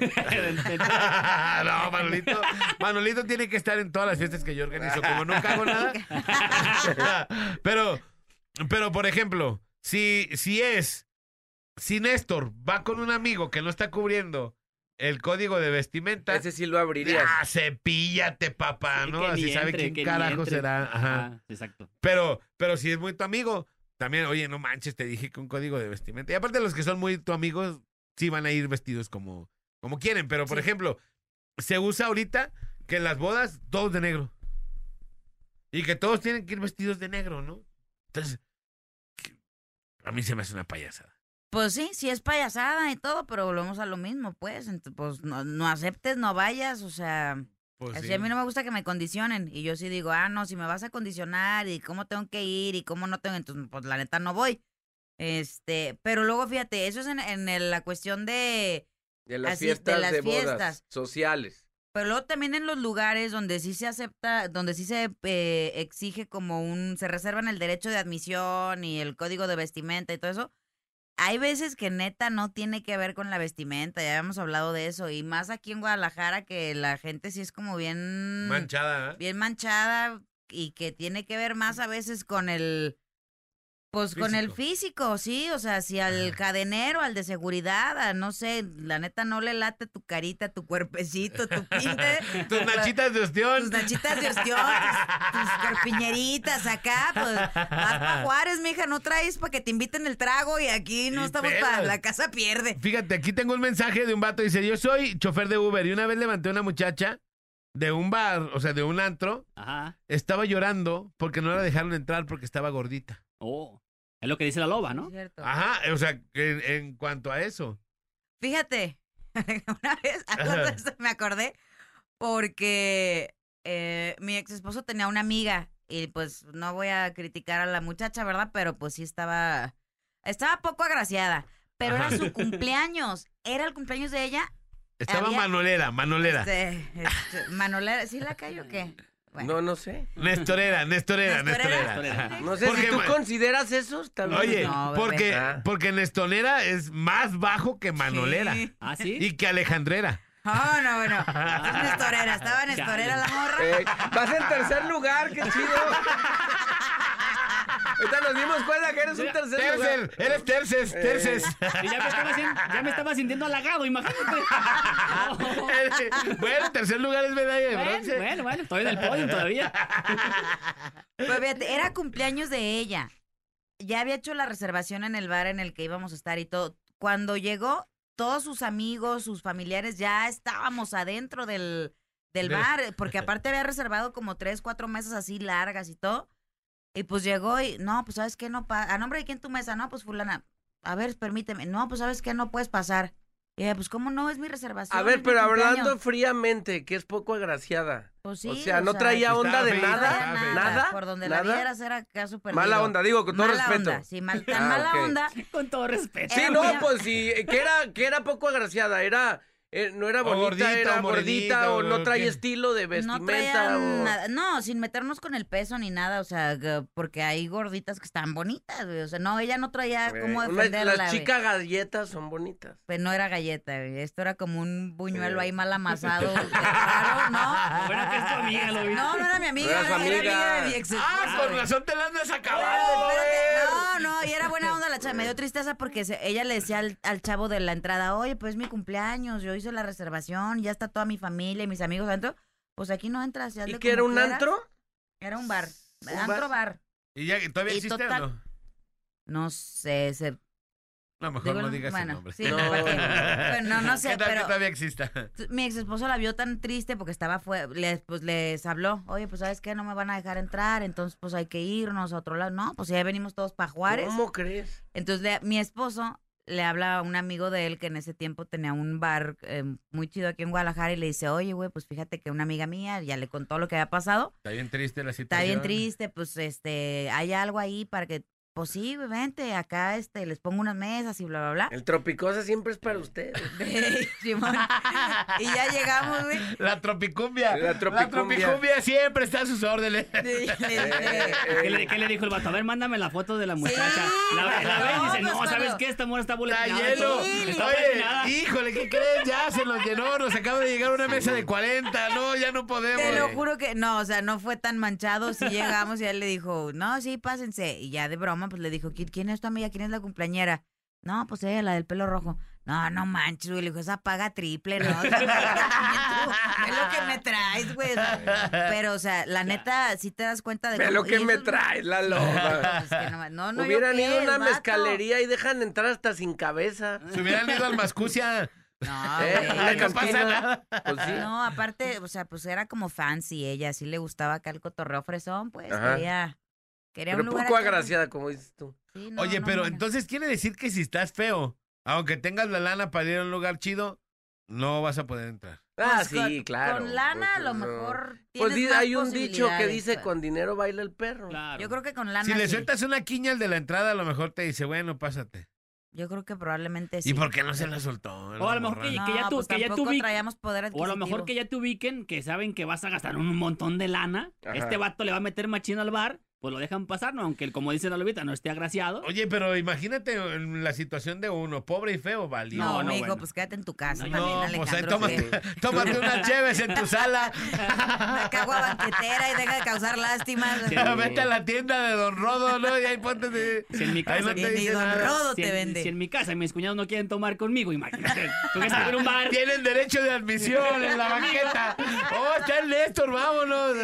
no, Manolito. Manolito tiene que estar en todas las fiestas que yo organizo. Como nunca hago nada. *laughs* pero, pero, por ejemplo, si, si es, si Néstor va con un amigo que no está cubriendo el código de vestimenta, Ese sí lo abrirías. ah, cepíllate, papá, Sí, ¿no? Así sabe entre, quién carajo será. Ajá. Ah, exacto. Pero, pero si es muy tu amigo, también, oye, no manches, te dije que un código de vestimenta. Y aparte los que son muy tu amigos, sí van a ir vestidos como, como quieren. Pero, por Sí. ejemplo, se usa ahorita que en las bodas todos de negro. Y que todos tienen que ir vestidos de negro, ¿no? Entonces, a mí se me hace una payasada. Pues sí, sí es payasada y todo, pero volvemos a lo mismo, pues. Ent- pues no, no aceptes, no vayas, o sea... Pues Así sí. a mí no me gusta que me condicionen. Y yo sí digo, ah, no, si me vas a condicionar y cómo tengo que ir y cómo no tengo, entonces, pues la neta no voy. Este, pero luego fíjate, eso es en, en el- la cuestión de. De las Así, de fiestas de, las bodas fiestas. sociales. Pero luego también en los lugares donde sí se acepta, donde sí se eh, exige como un. Se reservan el derecho de admisión y el código de vestimenta y todo eso. Hay veces que neta no tiene que ver con la vestimenta, ya habíamos hablado de eso. Y más aquí en Guadalajara, que la gente sí es como bien Manchada. ¿eh? bien manchada y que tiene que ver más a veces con el pues con el físico, sí, o sea, si al cadenero, al de seguridad, a, no sé, la neta no le late tu carita, tu cuerpecito, tu pinte, *laughs* Tus nachitas de ostión. tus nachitas de ostión, tus, tus carpiñeritas acá, pues vas pa' *laughs* Juárez, mija, no traes para que te inviten el trago y aquí no Y estamos para la casa pierde. Fíjate, aquí tengo un mensaje de un vato. Dice, yo soy chofer de Uber y una vez levanté a una muchacha de un bar, o sea, de un antro. Ajá. Estaba llorando porque no la dejaron entrar porque estaba gordita. Oh. Es lo que dice la loba, ¿no? Cierto. Ajá, o sea, en, en cuanto a eso. Fíjate, *laughs* una vez *laughs* esto, me acordé porque eh, mi ex esposo tenía una amiga y pues no voy a criticar a la muchacha, ¿verdad? Pero pues sí estaba, estaba poco agraciada, pero era su *laughs* cumpleaños, era el cumpleaños de ella. Estaba Había- manolera, manolera. Este, este, Manolera, ¿sí la cayó o qué? Bueno. No, no sé. Nestorera, Nestorera, Nestorera. Nestorera. No sé Porque si tú consideras eso. Está bien. Oye, No, porque, Ah. porque Nestonera es más bajo que manolera. Sí. Ah, sí. Y que alejandrera. Oh, no, bueno. Es Nestorera, estaba Nestorera la morra. Eh, vas en tercer lugar, qué chido. *laughs* Ahorita nos dimos cuenta que eres un tercer lugar. Tercer, eres terces, Eh. terces. Y ya me estaba, ya me estaba sintiendo halagado, imagínate. *laughs* bueno, tercer lugar es medalla de bueno, bronce. bueno, bueno, estoy en el podio todavía. Pues fíjate, era cumpleaños de ella. Ya había hecho la reservación en el bar en el que íbamos a estar y todo. Cuando llegó, todos sus amigos, sus familiares, ya estábamos adentro del, del De- bar, porque aparte había reservado como tres, cuatro mesas así largas y todo. Y pues llegó y, no, pues sabes qué, no, pa ¿a nombre de quién tu mesa? No, pues fulana. A ver, permíteme. No, pues sabes qué, no puedes pasar. Y ella, pues cómo no, es mi reservación. A ver, pero hablando cumpleaños". fríamente, que es poco agraciada. Pues sí, o sea, no traía Estaba onda de nada. nada. ¿Nada? Por donde la ¿Nada? vieras era caso perdido. Mala onda, digo, con todo Mala respeto. onda, sí, mal, tan Ah, mala onda. Con todo respeto. Sí, no, pues sí, que era, que era poco agraciada, era, eh, no era O bonita, gordita, era o morenita, gordita, o o no traía qué. estilo de vestimenta, traía o... nada, no, sin meternos con el peso ni nada, o sea, que- porque hay gorditas que están bonitas, güey, o sea, no, ella no traía Eh, cómo una- defenderla, las chicas galletas son bonitas. Pues no era galleta, güey, esto era como un buñuelo ahí mal *laughs* amasado, raro, ¿no? Bueno, que es tu amiga, lo vi. No, no era mi amiga, No era amiga de mi ex Ah, con razón te la andas acabando. espérate. No, no, y era buena onda la chava. Me dio *laughs* tristeza porque se- ella le decía al, al chavo de la entrada, oye, pues es mi cumpleaños, yo hice la reservación, ya está toda mi familia y mis amigos adentro. Pues aquí no entras. y ¿Y que era un quieras". antro? Era un bar. ¿Un antro bar. ¿Y ya todavía Y existe total- o no? No sé, se... No, mejor digo, no digas el bueno, nombre. sí, no, ¿para qué? Bueno, no *laughs* sé, ¿Qué tal que pero- todavía exista? Mi ex esposo la vio tan triste porque estaba fuera, les, pues les habló, oye, pues sabes qué, no me van a dejar entrar, entonces pues hay que irnos a otro lado. No, pues ya venimos todos para Juárez. ¿Cómo crees? Entonces le- mi esposo le habla a un amigo de él que en ese tiempo tenía un bar eh, muy chido aquí en Guadalajara y le dice, oye, güey, pues fíjate que una amiga mía ya le contó lo que había pasado. Está bien triste la Está situación. bien triste, pues este, hay algo ahí para que, pues sí, vente, acá este, les pongo unas mesas y bla, bla, bla. El tropicosa siempre es para ustedes. *laughs* Simón. *laughs* y ya llegamos, güey. La tropicumbia. La tropicumbia. siempre está a sus órdenes. Y le dice, ¿Qué le, qué le dijo el vato? A ver, mándame la foto de la muchacha. La, la ve y dice, No, no, pues, ¿sabes qué? Esta mujer está Está boletinada. lleno. Está Oye, híjole, ¿qué crees? Ya se nos llenó. Nos acaba de llegar una mesa de 40. No, ya no podemos. Te lo juro que no, o sea, no fue tan manchado. Si llegamos y él le dijo, no, sí, pásense. Y ya de broma, pues le dijo, ¿quién quién es tu amiga? ¿Quién es la cumpleañera? No, pues ella, la del pelo rojo. No, no manches, güey. Le dijo, esa paga triple, ¿no? *laughs* O sea, es lo que me traes, güey. Pero, o sea, la neta, sí te das cuenta de Ve cómo- lo que me es- traes, la loba. Pues que no, no, no, Hubieran ido a una vato. mezcalería y dejan entrar hasta sin cabeza. Se hubieran ido al Mascucia. No, *laughs* ¿Eh? güey. No pasa cantina. nada. Pues sí. No, aparte, o sea, pues era como fancy ella, sí le gustaba acá el cotorreo fresón, pues Ajá. quería, quería Pero un lugar poco acá, agraciada, como dices tú. Sí, no, Oye, no, pero entonces quiere decir que si estás feo, aunque tengas la lana para ir a un lugar chido, no vas a poder entrar. Ah, Pues sí, con- claro. Con lana a Pues, lo no. mejor Pues tienes di- más hay un dicho que dice, pues. con dinero baila el perro. Claro. Yo creo que con lana Si le sí. sueltas una quiña al de la entrada, a lo mejor te dice, bueno, pásate. Yo creo que probablemente sí. ¿Y por qué no se la soltó? O a lo mejor que- No, ya tú- pues que ya traíamos poder O a lo mejor que ya te ubiquen, que saben que vas a gastar un montón de lana. Ajá. Este vato le va a meter machino al bar, pues lo dejan pasar, ¿no? Aunque, como dice la lobita, no esté agraciado. Oye, pero imagínate en la situación de uno, pobre y feo, valió. No, No, bueno. pues quédate en tu casa No, también, No, pues ahí tómate, que- *laughs* tómate unas cheves en tu sala. *laughs* Una cagua banquetera y deja de causar lástimas. *laughs* Sí. Vete a la tienda de Don Rodo, ¿no? Y ahí ponte de... Si en mi casa, no Y te ni Don. Rodo si, te en, vende. si en mi casa mis cuñados no quieren tomar conmigo, imagínate. Tú que estás en un bar. Tienen derecho de admisión en la banqueta. Oh, está el Néstor, vámonos.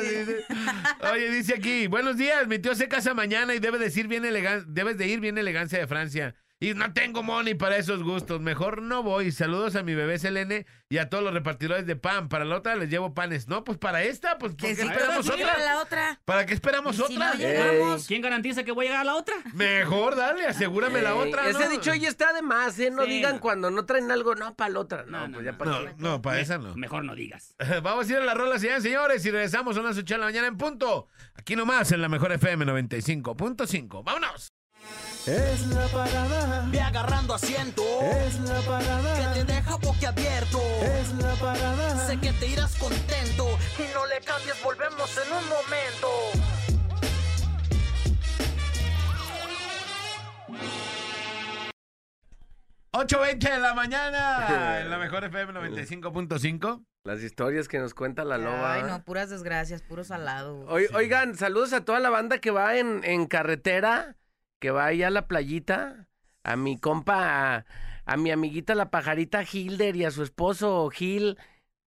Oye, dice aquí, buenos días, mi tío se casa mañana y debe decir bien elegan debes de ir bien elegancia de Francia. Y no tengo money para esos gustos. Mejor no voy. Saludos a mi bebé Selene y a todos los repartidores de pan. Para la otra les llevo panes. No, pues para esta, pues ¿por Que qué sí, esperamos otra? para la otra. ¿Para qué esperamos si otra? no ¿Quién garantiza que voy a llegar a la otra? Mejor, dale, asegúrame la otra. Ese ¿no? dicho ya está de más, ¿eh? No Sí, digan no. cuando no traen algo, no, para la otra. No, No, pues ya para No, no, para esa no. Mejor no digas. *laughs* Vamos a ir a la rola, señores, señores, y regresamos a las 8 de la mañana en punto. Aquí nomás, en la mejor FM 95.5. ¡Vámonos! Es la parada. Ve agarrando asiento. Es la parada. Que te deja boquiabierto. Es la parada. Sé que te irás contento. Y no le cambies, volvemos en un momento. 8.20 de la mañana, *laughs* en la mejor FM 95.5. Las historias que nos cuenta la loba. Ay, no, puras desgracias, puro salado. Oi- Oigan, saludos a toda la banda que va en, en carretera, que va allá a la playita, a mi compa, a, a mi amiguita la pajarita Hilder y a su esposo Gil,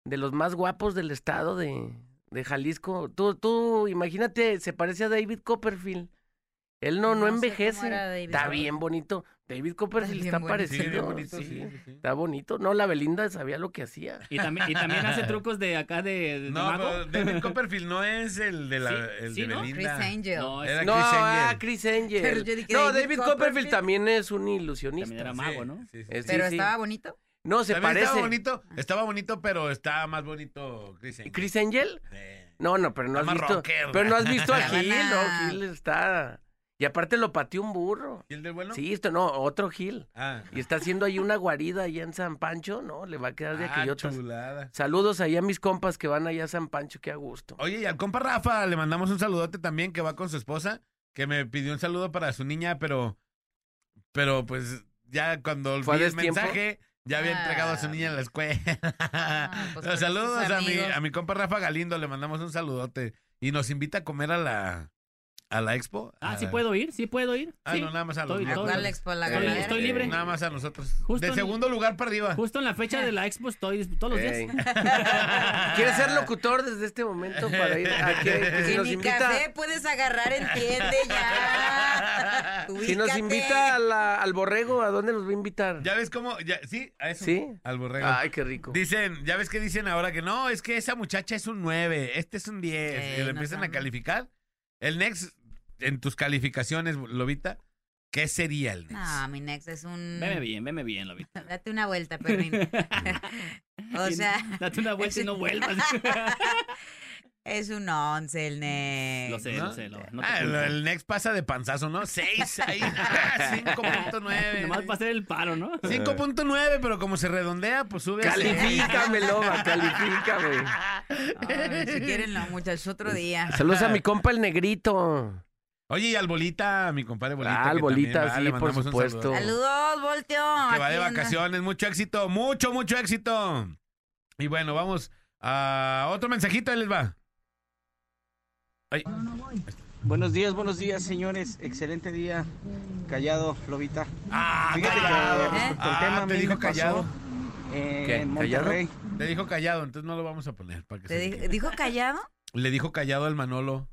de los más guapos del estado de, de Jalisco. Tú, tú, imagínate, se parece a David Copperfield. Él no, no, envejece. Está bien bonito. David Copperfield Está parecido. bien bonito, sí. sí, sí, sí. Está bonito. No, la Belinda sabía lo que hacía. Y también, y también hace trucos de acá de, de No, mago. pero David *laughs* Copperfield no es el de, la, Sí, el sí, de ¿no? Chris Belinda. Angel. No, Era No, Chris ah, Angel. Chris Angel. Pero yo dije, no, David David Copperfield Copperfield. también es un ilusionista. también era mago, ¿no? Sí, sí, sí. Eh, sí, Pero sí. estaba bonito. No, se También parece. Estaba bonito, estaba bonito, pero está más bonito Chris Angel. ¿Chris Angel? Sí. No, no, pero no Está has visto. rocker, pero no has visto a Gil, no, Gil está. Y aparte lo pateó un burro. ¿Y el del bueno? Sí, esto no, otro Gil. Ah. Y está haciendo ahí una guarida allá en San Pancho, ¿no? Le va a quedar de Ah, aquellotas. chulada. Saludos ahí a mis compas que van allá a San Pancho, qué a gusto. Oye, y al compa Rafa le mandamos un saludote también que va con su esposa, que me pidió un saludo para su niña, pero, pero pues ya cuando ¿Fue a vi el mensaje, ya había entregado a su Ah. niña en la escuela. *laughs* pues, Los con saludos a mi, a mi compa Rafa Galindo, le mandamos un saludote y nos invita a comer a la, a la expo. Ah, A- sí puedo ir, sí puedo ir. Ah, sí. no, nada más a los Estoy- ¿A cuál expo? ¿La Eh, galera? estoy libre. Nada más a nosotros. Justo de en- segundo lugar para arriba. Justo en la fecha de la expo estoy todos los días. *laughs* ¿Quieres ser locutor desde este momento para ir a que, *laughs* que si nos ni invita? café puedes agarrar, entiende ya. *laughs* Si nos invita a la- al borrego, ¿a dónde nos va a invitar? ¿Ya ves cómo? Ya, sí, a eso. ¿Sí? Al borrego. Ay, qué rico. Dicen, ya ves que dicen ahora que no, es que esa muchacha es un 9, este es un 10. Ey, y lo no empiezan a sean- calificar. El Next, en tus calificaciones, Lobita, ¿qué sería el Nex? No, mi next es un... Veme bien, veme bien, Lobito. *laughs* Date una vuelta, perrín. *laughs* o sea... Date una vuelta y no vuelvas. *laughs* Es un 11 el next. lo sé, ¿No? lo sé. Lo, no te Ah, el, Nex pasa de panzazo, ¿no? 6 ahí, ah, 5.9. Nomás para hacer el paro, ¿no? 5.9, pero como se redondea, pues sube. Califícame, loba, califícame. Ay, si quieren, no, muchachos, otro día. Saludos a mi compa el negrito. Oye, y al Bolita, a mi compadre Bolita. Ah, al Bolita, va, sí, le por supuesto. saludo. Saludos, Volteo. Que va de vacaciones, mucho éxito, mucho, mucho éxito. Y bueno, vamos a otro mensajito, ahí les va. Ay, Buenos días, buenos días, señores. Excelente día. Callado, Lobita. ah, Fíjate callado. Ah, tema, a te dijo callado. eh, ¿Qué? En ¿Callado? Monterrey. Te dijo callado, entonces no lo vamos a poner. Para que ¿Te se di- quede. dijo callado? Le dijo callado al Manolo.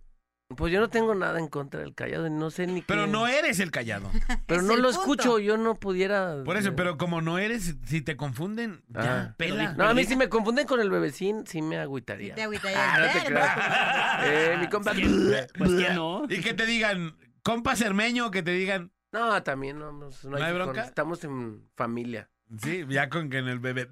Pues yo no tengo nada en contra del callado y no sé ni Pero qué. no eres el callado. *laughs* Pero Es no el lo punto. escucho, yo no pudiera. Por eso, pero como no eres, si te confunden, ya, Ah. pela. No, a mí si me confunden con el bebecín, sí me agüitaría. Te agüita Ah, no te *laughs* ya. creas. Eh, mi compa. Pues quién no. Y que te digan, compa cermeño, que te digan, No, también no, no, no ¿No hay que bronca? con- Estamos en familia. Sí, ya con que en el bebé.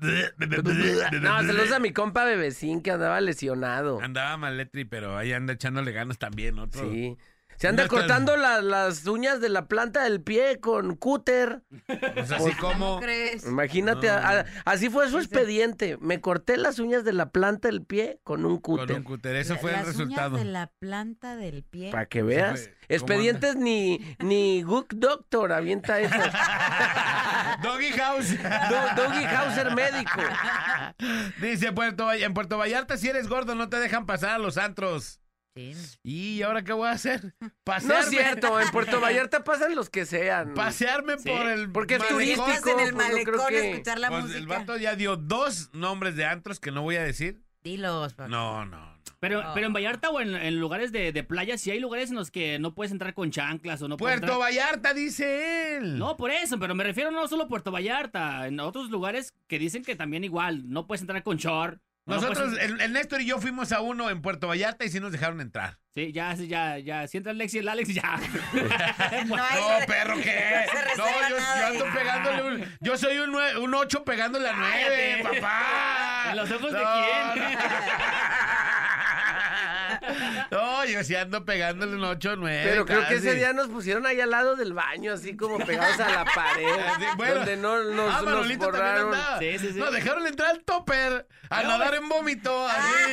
No, saludos a mi compa bebecín que andaba lesionado. Andaba maletri, pero ahí anda echándole ganas también, otro. Sí. Se anda cortando la- las uñas de la planta del pie con cúter. Pues así como. ¿Cómo crees? Imagínate, No. a- a- así fue su expediente. Me corté las uñas de la planta del pie con un Con cúter. un cúter. Eso fue el Las uñas resultado. de la planta del pie. Para que veas. fue- ¿cómo Expedientes ni, ni Good Doctor avienta eso. *laughs* Doggy House. Do- Doggy Hauser médico. Dice Puerto Vall- en Puerto Vallarta, si eres gordo, no te dejan pasar a los antros. Sí. ¿Y ahora qué voy a hacer? *laughs* No Pasearme. es cierto, en Puerto Vallarta pasan los que sean. Pasearme Sí, por el. porque es turístico. En el pues, malecón a que- escuchar la Pues música. el vato ya dio dos nombres de antros que no voy a decir. Dilos. No, no, no. Pero, Oh. pero en Vallarta o en, en lugares de, de playa, sí hay lugares en los que no puedes entrar con chanclas o no puedes Puerto entrar- Vallarta, dice él. No, por eso, pero me refiero no solo a Puerto Vallarta, en otros lugares que dicen que también igual, no puedes entrar con short. No Nosotros, el, el Néstor y yo fuimos a uno en Puerto Vallarta y sí nos dejaron entrar. Sí, ya, sí, ya, ya. Si entra el Alex y el Alex, ya. *laughs* No perro, ¿qué? *laughs* No No, yo, ando pegándole un... Yo soy un, nue- un 8 pegándole a 9, Cállate. papá. ¿En los ojos de No, quién? *laughs* Yo sí ando pegándole un 8 9. Pero creo que ese día nos pusieron ahí al lado del baño, así como pegados a la *laughs* pared. Sí, bueno. donde no nos, ah, nos Manolito también borraron. andaba. Sí, sí, sí. Nos dejaron entrar al topper a No, nadar en vómito. Así.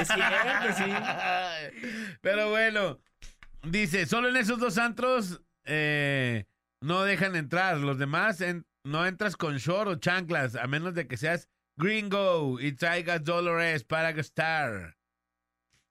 Es cierto, sí. *laughs* Pero bueno, dice, solo en esos dos antros eh, no dejan entrar. Los demás en- no entras con short o chanclas, a menos de que seas gringo y traigas dólares para gastar.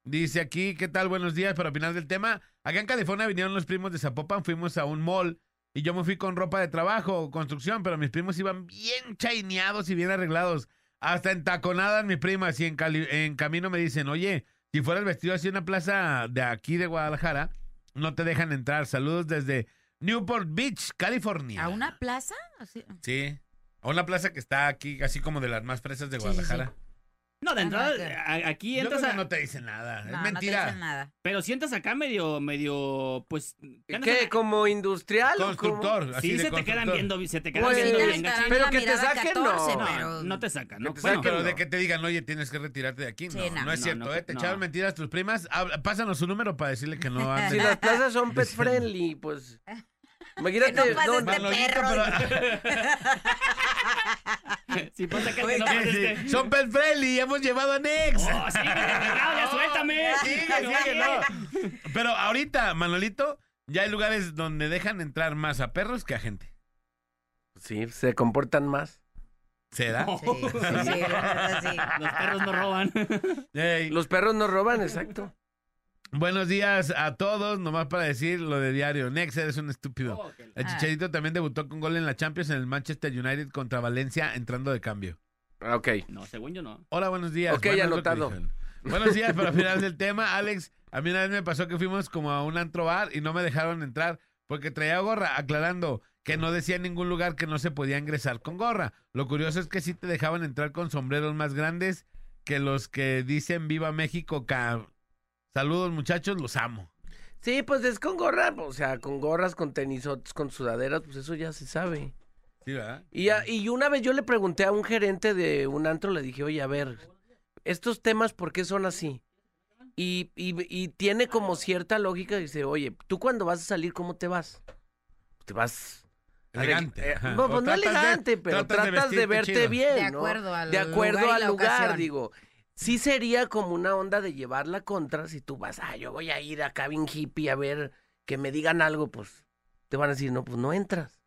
Dice aquí, ¿qué tal? Buenos días para opinar del tema. Acá en California vinieron los primos de Zapopan, fuimos a un mall y yo me fui con ropa de trabajo o construcción, pero mis primos iban bien chaineados y bien arreglados. Hasta entaconadas mis primas y en, Cali- en camino me dicen, oye, si fueras vestido así en una plaza de aquí de Guadalajara, no te dejan entrar. Saludos desde Newport Beach, California. ¿A una plaza? Sí, a una plaza que está aquí, así como de las más fresas de sí, sí. No, de Ah, entrada, no, aquí Yo entras creo que a- no te dicen nada, No, es no te mentira. dicen nada. Pero sientas acá medio, medio, pues... ¿Qué? ¿Como industrial? Constructor, así Sí, de se te quedan viendo, se te quedan Pues, viendo sí, bien pero que te saquen, 14, no. pero- No, no te sacan, ¿no? te Bueno, Pero de que te digan, oye, tienes que retirarte de aquí. Sí, no, no. no es No, cierto, no, ¿eh? Te no. echaron mentiras tus primas. Habla- pásanos su número para decirle que no *laughs* anden. Si las plazas son *laughs* pet friendly, pues. *laughs* Imagínate. Que no pases de. *laughs* Si pasa que Oye, no Sí, pases sí, de- Son pet friendly, hemos llevado a Nex. Oh, sí, ya *laughs* suéltame. Sigue, sigue, no. Pero ahorita, Manolito, ya hay lugares donde dejan entrar más a perros que a gente. Sí, se comportan más. ¿Será? Sí, sí, sí, la neta sí. Los perros no roban. Los perros no roban, exacto. Buenos días a todos, nomás para decir lo de diario. Nex, eres un estúpido. Oh, El Ah. Chicharito también debutó con gol en la Champions en el Manchester United contra Valencia entrando de cambio. Ah, Ok. No, según yo no. Hola, buenos días. Ok, Bueno, es que anotado. Buenos días, para final del tema, Alex, a mí una vez me pasó que fuimos como a un antro bar y no me dejaron entrar porque traía gorra, aclarando que no decía en ningún lugar que no se podía ingresar con gorra. Lo curioso es que sí te dejaban entrar con sombreros más grandes que los que dicen Viva México. ca- Saludos muchachos, los amo. Sí, pues es con gorra, o sea, con gorras, con tenisotes, con sudaderas, pues eso ya se sabe. Sí, ¿verdad? Y, a- y una vez yo le pregunté a un gerente de un antro, le dije, oye, a ver, estos temas, ¿por qué son así? Y, y, y tiene como cierta lógica, dice, oye, tú cuando vas a salir, ¿cómo te vas? Te vas... Elegante, Eh, no, pues no de- elegante, pero tratas de tratas de, verte chido. bien, De ¿no? acuerdo al De acuerdo lugar al lugar, digo. Sí sería como una onda de llevarla contra si tú vas, ah, yo voy a ir acá bien hippie a ver que me digan algo, pues te van a decir, no, pues no entras.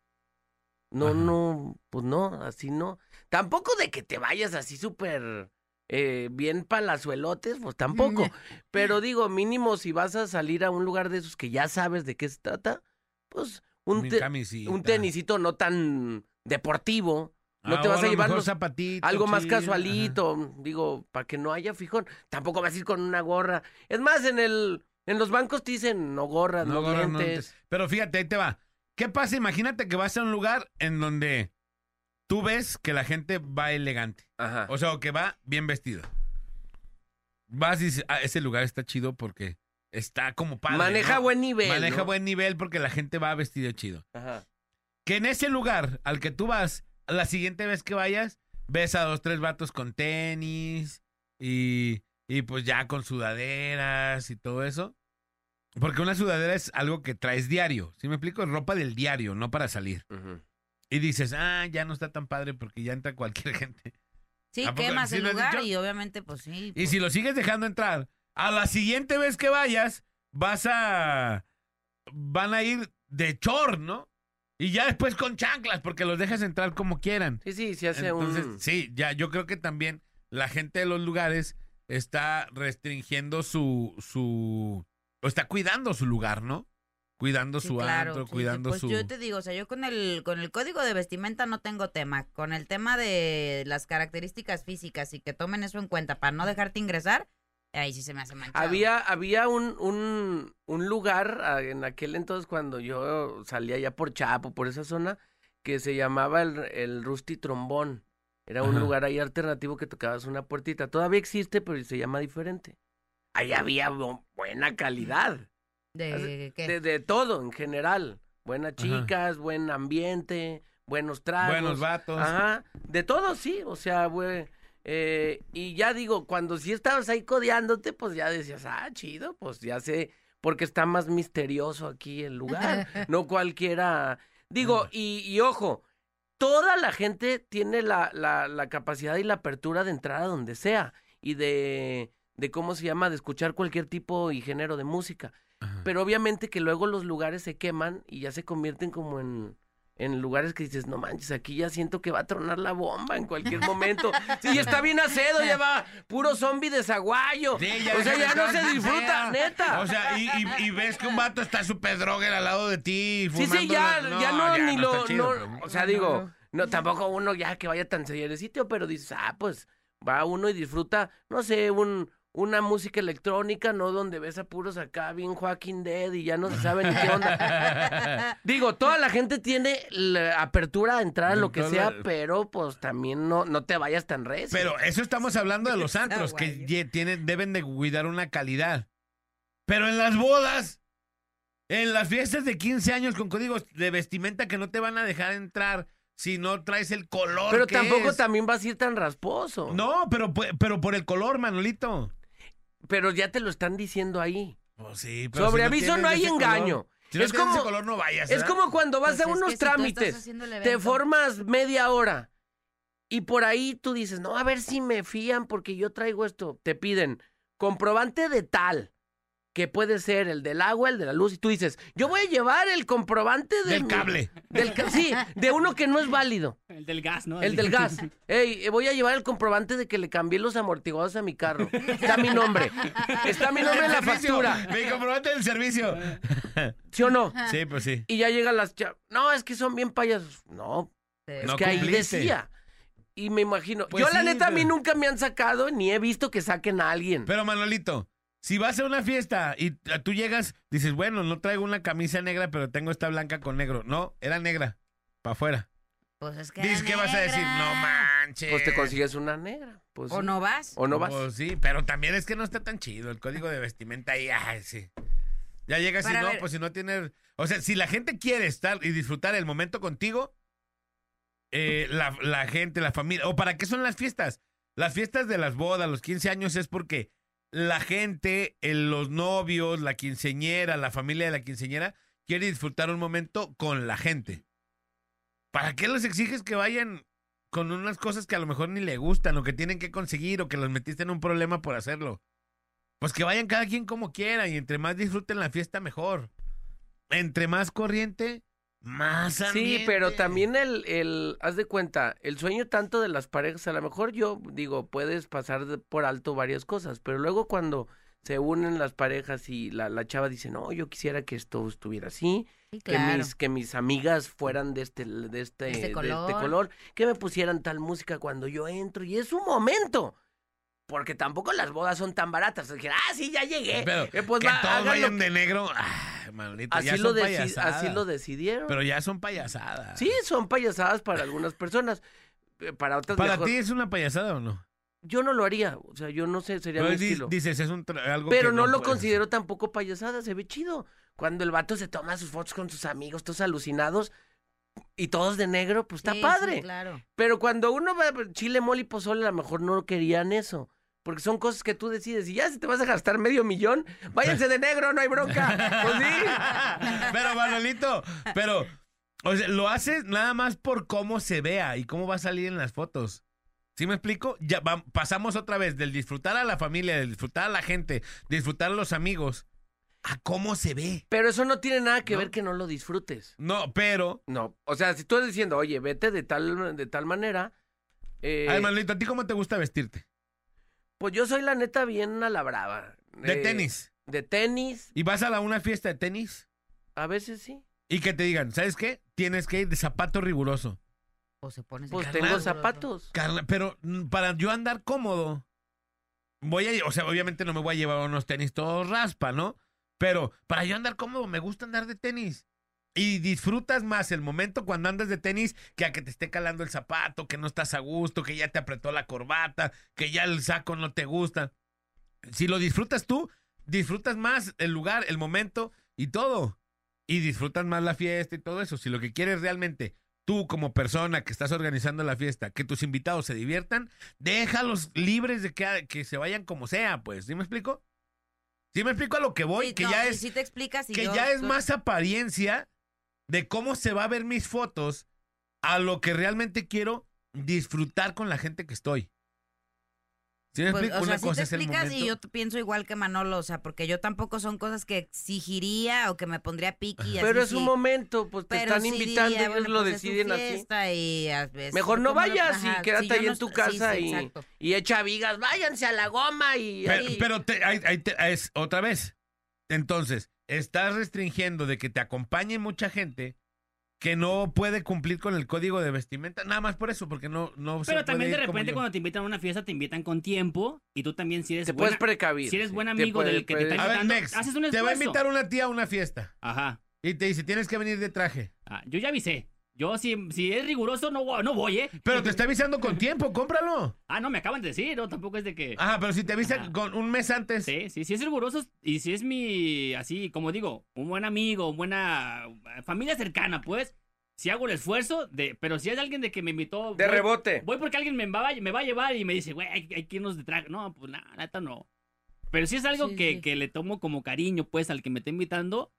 No, Ajá. no, pues no, así no. Tampoco de que te vayas así súper eh, bien palazuelotes, pues tampoco. *laughs* Pero digo, mínimo si vas a salir a un lugar de esos que ya sabes de qué se trata, pues un, te- un tenisito no tan deportivo. No Ah, te vas a llevar los- zapatito algo más casualito, digo, para que no haya fijón. Tampoco vas a ir con una gorra. Es más, en el en los bancos te dicen no gorras, no, gorra, no lentes. lentes. Pero fíjate, ahí te va. ¿Qué pasa? Imagínate que vas a un lugar en donde tú ves que la gente va elegante. Ajá. O sea, o que va bien vestido. Vas y dices, ah, ese lugar está chido porque está como padre. Maneja ¿no? buen nivel. Maneja buen nivel porque la gente va vestido chido. Ajá. Que en ese lugar al que tú vas, la siguiente vez que vayas, ves a dos, tres vatos con tenis y, y pues ya con sudaderas y todo eso. Porque una sudadera es algo que traes diario. ¿Sí me explico? Es ropa del diario, no para salir. Y dices, ah, ya no está tan padre porque ya entra cualquier *laughs* gente. Sí, ¿A poco quemas sí el lugar y obviamente, pues sí. Y pues, si lo sigues dejando entrar, a la siguiente vez que vayas, vas a. Van a ir de chor, ¿no? Y ya después con chanclas, porque los dejas entrar como quieran. Sí, sí, se hace Entonces, un... sí, ya, yo creo que también la gente de los lugares está restringiendo su. su o está cuidando su lugar, ¿no? Cuidando sí, su claro, antro, sí, sí, cuidando pues su. yo te digo, o sea, yo con el, con el código de vestimenta no tengo tema. Con el tema de las características físicas y que tomen eso en cuenta para no dejarte ingresar, ahí sí se me hace manchado. Había, había un, un, un lugar ah, en aquel entonces cuando yo salía ya por Chapo, por esa zona, que se llamaba el, el Rusty Trombón. Era un Ajá. lugar ahí alternativo que tocabas una puertita. Todavía existe, pero se llama diferente. Ahí había bu- buena calidad. ¿De qué? De, de todo en general. Buenas chicas, buen ambiente, buenos tragos. Buenos vatos. Ajá, de todo, sí, o sea, güey. Eh, y ya digo, cuando sí estabas ahí codeándote, pues ya decías, ah, chido, pues ya sé, porque está más misterioso aquí el lugar, *laughs* no cualquiera. Digo, y, y ojo, toda la gente tiene la, la, la capacidad y la apertura de entrar a donde sea y de, de, ¿cómo se llama?, de escuchar cualquier tipo y género de música. Ajá. Pero obviamente que luego los lugares se queman y ya se convierten como en, en lugares que dices, no manches, aquí ya siento que va a tronar la bomba en cualquier momento. Sí, está bien acedo, ya va puro zombie de zaguayo. Sí, o sea, ya no se disfruta, sea. neta. O sea, y, y- y ves que un vato está súper droga al lado de ti. sí, sí, ya, la- ya no, ni lo, chido, no, pero- o sea, digo, no, tampoco uno ya que vaya tan sitio, pero dices, ah, pues, va uno y disfruta, no sé, un, una música electrónica, ¿no? Donde ves a puros acá, bien Joaquín Dead y ya no se sabe ni qué onda. *laughs* Digo, toda la gente tiene la apertura a entrar a lo que sea, pero pues también no, no te vayas tan recio. Pero eso estamos hablando de los *laughs* antros, que tienen, deben de cuidar una calidad. Pero en las bodas, en las fiestas de 15 años con códigos de vestimenta que no te van a dejar entrar si no traes el color. Pero que tampoco es. también vas a ir tan rasposo. No, pero, pu- pero por el color, Manolito. Pero ya te lo están diciendo ahí. Pues sí, pero Sobre si aviso no hay color- engaño. si no es como, ese color, no vayas. es como cuando vas Pues a es unos que trámites. te formas media hora y por ahí tú dices, no, a ver si me fían porque yo traigo esto. Te piden comprobante de tal, que puede ser el del agua, el de la luz, y tú dices, yo voy a llevar el comprobante de Del mi- cable. del sí, de uno que no es válido, El del gas, ¿no? el del gas. Ey, voy a llevar el comprobante de que le cambié los amortiguadores a mi carro. Está mi nombre. Está mi nombre en la servicio, factura. Mi comprobante del servicio. ¿Sí o no? Sí, pues sí. Y ya llegan las No, es que son bien payasos. No, Sí. es No que ahí decía. Y me imagino. Pues yo, la neta, a mí nunca me han sacado ni he visto que saquen a alguien. Pero Manolito, si vas a una fiesta y tú llegas, dices, bueno, no traigo una camisa negra, pero tengo esta blanca con negro. No, era negra. Para afuera. Pues es que. Dices, ¿qué vas a decir? No manches. Pues te consigues una negra. Pues, ¿O sí. no vas? O no vas. Pues sí, pero también es que no está tan chido. El código de vestimenta ahí, ay, sí. Ya llegas y no, ver. pues si no tienes... O sea, si la gente quiere estar y disfrutar el momento contigo, eh, la, la gente, la familia... ¿O para qué son las fiestas? Las fiestas de las bodas, los 15 años, es porque la gente, los novios, la quinceñera, la familia de la quinceñera, quiere disfrutar un momento con la gente. ¿Para qué les exiges que vayan con unas cosas que a lo mejor ni le gustan o que tienen que conseguir o que los metiste en un problema por hacerlo? Pues que vayan cada quien como quiera y entre más disfruten la fiesta mejor. Entre más corriente, más ambiente. Sí, pero también el, el, haz de cuenta, el sueño tanto de las parejas, a lo mejor yo digo, puedes pasar de- por alto varias cosas, pero luego cuando se unen las parejas y la, la chava dice, no, yo quisiera que esto estuviera así, Sí, que, mis, que mis amigas fueran de este, de este, De este de este color. color, que me pusieran tal música cuando yo entro, y es un momento. Porque tampoco las bodas son tan baratas. Sea, ah, sí, ya llegué. Pero Eh, pues que va, todos lo vayan que- de negro. Ya así, lo son deci- payasadas. así lo decidieron. Pero ya son payasadas. Sí, son payasadas para algunas personas. eh, Para otras ¿Para mejor- ti es una payasada o no? Yo no lo haría. O sea, yo no sé, sería Pero mi di- estilo. dices, es un algo Pero que no, lo considero tampoco payasada, se ve chido. Cuando el vato se toma sus fotos con sus amigos, todos alucinados, y todos de negro, pues está Sí, sí, padre. claro. Pero cuando uno va a chile, mole y pozole, a lo mejor no querían eso. Porque son cosas que tú decides. Y ya si te vas a gastar medio millón, váyanse de negro, no hay bronca. *laughs* Pues sí. pero Manuelito, pero o sea, lo haces nada más por cómo se vea y cómo va a salir en las fotos. ¿Sí me explico? Ya pasamos otra vez del disfrutar a la familia, del disfrutar a la gente, disfrutar a los amigos, a cómo se ve. Pero eso no tiene nada que ¿No? ver que no lo disfrutes. No, pero. No. O sea, si tú estás diciendo, oye, vete de tal, de tal manera. eh, Ay, Manuelito, ¿a ti cómo te gusta vestirte? Pues yo soy la neta bien a la brava. De Eh, tenis. De tenis. ¿Y vas a la, una fiesta de tenis? A veces sí. Y que te digan, ¿sabes qué? Tienes que ir de zapato riguroso. O se pone Pues tengo riguroso. zapatos. Carla, pero para yo andar cómodo, voy a, o sea, obviamente no me voy a llevar unos tenis todos raspa, ¿no? Pero para yo andar cómodo, me gusta andar de tenis. Y disfrutas más el momento cuando andas de tenis que a que te esté calando el zapato, que no estás a gusto, que ya te apretó la corbata, que ya el saco no te gusta. Si lo disfrutas tú, disfrutas más el lugar, el momento y todo. Y disfrutas más la fiesta y todo eso. Si lo que quieres realmente, tú como persona que estás organizando la fiesta, que tus invitados se diviertan, déjalos libres de que, que se vayan como sea, pues. ¿Sí me explico? ¿Sí me explico a lo que voy? Sí, que no, ya es sí te explicas y que yo ya es más apariencia de cómo se va a ver mis fotos a lo que realmente quiero disfrutar con la gente que estoy. ¿Sí me Pues, explico? o sea, Una cosa te es explicas y yo pienso igual que Manolo, o sea, porque yo tampoco son cosas que exigiría o que me pondría piqui. Pero así, es un sí. momento, pues te Pero están sí invitando, diría, ellos bueno, lo pues, es su deciden así. fiesta y a veces- Mejor no vayas ajá, y quédate ahí no en tu sí, casa sí, y, y echa vigas, váyanse a la goma y... Pero, ahí. pero te- ahí- ahí te- es otra vez. Entonces, estás restringiendo de que te acompañe mucha gente que no puede cumplir con el código de vestimenta, nada más por eso, porque no, no se Pero también de puede repente cuando te invitan a una fiesta, te invitan con tiempo y tú también si eres te buena- puedes precavir. si eres sí. buen amigo puede- del que te está A ver, invitando, Nex, haces un te va a invitar una tía a una fiesta Ajá. y te dice, tienes que venir de traje. Ah, yo ya avisé. Yo, si, si es riguroso, no, voy- no voy, ¿eh? Pero te está avisando con tiempo, cómpralo. Ah, no, me acaban de decir, ¿no? Tampoco es de que... Ajá, pero si te avisan Ajá. con un mes antes. Sí, sí, si es riguroso y si es mi, así, como digo, un buen amigo, buena eh, familia cercana, pues, si hago el esfuerzo, de, pero si es alguien de que me invitó... De voy- rebote. Voy porque alguien me va, a- me va a llevar y me dice, güey, hay, hay que irnos de traje. No, pues nada, neta no. Pero si es algo Sí, que, sí. que le tomo como cariño, pues, al que me está invitando,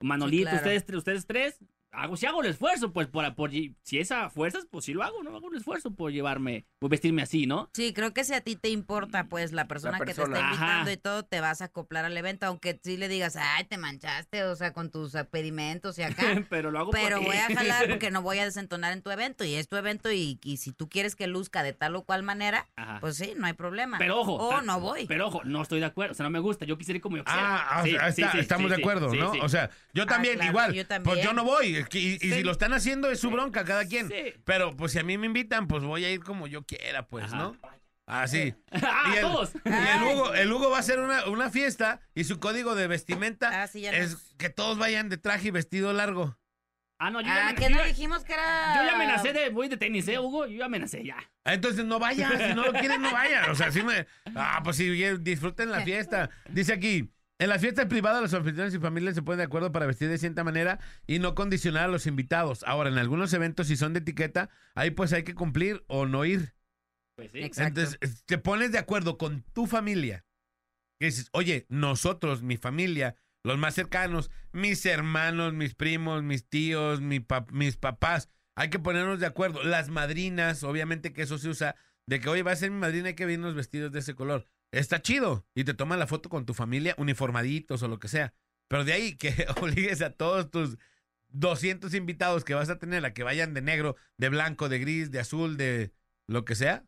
Manolito, claro. ustedes, ustedes tres, hago, si hago el esfuerzo, pues, por, por, si es a fuerzas, pues sí lo hago, ¿no? Hago un esfuerzo por llevarme, por vestirme así, ¿no? Sí, creo que si a ti te importa, pues, la persona, que te está invitando Ajá. y todo, te vas a acoplar al evento, aunque sí le digas, ay, te manchaste, o sea, con tus pedimentos y acá. *laughs* pero lo hago Pero por voy a jalar porque no voy a *laughs* desentonar en tu evento y es tu evento y, y si tú quieres que luzca de tal o cual manera, Ajá. pues sí, no hay problema. Pero ojo. O no voy. Pero ojo, no estoy de acuerdo. O sea, no me gusta. Yo quisiera ir como yo quisiera. Ah, ah, Sí, ah, sí, está- sí, estamos sí, de acuerdo, sí, ¿no? sí. O sea, yo también, claro, igual. yo Pues yo también. no voy. Es que- Y, y si lo están haciendo es su bronca, cada quien. Sí. Pero pues si a mí me invitan, pues voy a ir como yo quiera, pues, Ajá. ¿no? Así. ¡Ah, y el, todos! y el Hugo, el Hugo va a hacer una, una fiesta y su código de vestimenta Ah, sí, ya es que todos vayan de traje y vestido largo. Ah, no, yo ya Ah, me que yo no ya- dijimos que era. Yo ya amenacé de voy de tenis, ¿eh, Hugo? Yo ya amenacé, ya. Ah, Entonces no vayan, si no lo quieren, no vayan. O sea, sí me. Ah, pues sí, bien, disfruten la *laughs* fiesta. Dice aquí, En las fiestas privadas, los anfitriones y familias se ponen de acuerdo para vestir de cierta manera y no condicionar a los invitados. Ahora, en algunos eventos, si son de etiqueta, ahí pues hay que cumplir o no ir. Pues sí. Exacto. Entonces, te pones de acuerdo con tu familia. Que dices, oye, nosotros, mi familia, los más cercanos, mis hermanos, mis primos, mis tíos, mi pa- mis papás, hay que ponernos de acuerdo. Las madrinas, obviamente que eso se usa, de que, oye, va a ser mi madrina, hay que venirnos vestidos de ese color. Está chido. Y te toman la foto con tu familia, uniformaditos o lo que sea. Pero de ahí que *laughs* obligues a todos tus 200 invitados que vas a tener a que vayan de negro, de blanco, de gris, de azul, de lo que sea.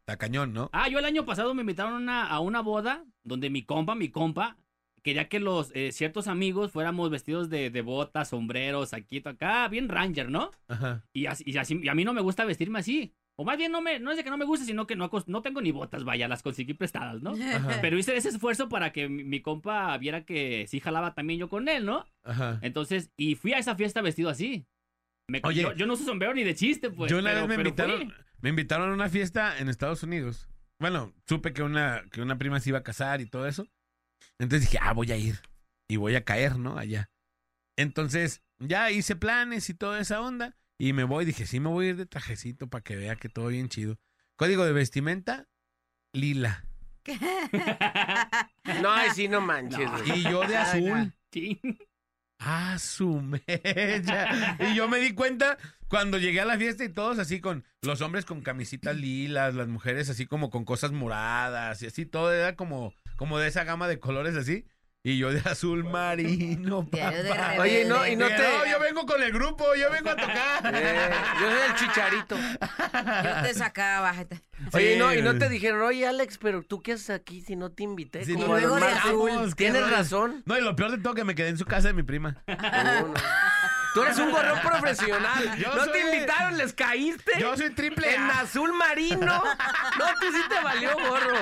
Está cañón, ¿no? Ah, yo el año pasado me invitaron a una, a una boda donde mi compa, mi compa, quería que los eh, ciertos amigos fuéramos vestidos de, de botas, sombreros, saquito acá, bien ranger, ¿no? Ajá. Y, así, y, así- y a mí no me gusta vestirme así. O más bien no, me, no es de que no me guste, sino que no, no tengo ni botas, vaya, las conseguí prestadas, ¿no? Ajá. Pero hice ese esfuerzo para que mi, mi compa viera que sí jalaba también yo con él, ¿no? Ajá. Entonces, y fui a esa fiesta vestido así. Me- Oye. yo, yo no uso sombrero ni de chiste, pues. Yo una pero- vez me invitaron, fui. me invitaron a una fiesta en Estados Unidos. Bueno, supe que una, que una prima se iba a casar y todo eso. Entonces dije, ah, voy a ir. Y voy a caer, ¿no? Allá. Entonces, ya hice planes y toda esa onda. Y me voy, dije, sí, me voy a ir de trajecito para que vea que todo bien chido. Código de vestimenta, lila. *laughs* No, ay, sí, no manches. No. güey. Y yo de azul. Sí. Ah, su mecha. Y yo me di cuenta cuando llegué a la fiesta y todos así con los hombres con camisitas lilas, las mujeres así como con cosas moradas y así, todo era como, como de esa gama de colores así. Y yo de azul marino. *laughs* De papá. Oye, no- y no te- yo vengo con el grupo, yo vengo a tocar. *laughs* Eh, yo soy el chicharito. Yo te sacaba, bájate. Oye, no, y no Sí. te dijeron, oye, Alex, pero tú qué haces aquí si no te invité. Sí, Como no, a los luego de azul. Tienes razón. No, y lo peor de todo que me quedé en su casa de mi prima. No, no. Tú eres un gorrón profesional. Yo no soy- te invitaron, les caíste. Yo soy triple En A. azul marino. No, tú sí te valió gorro.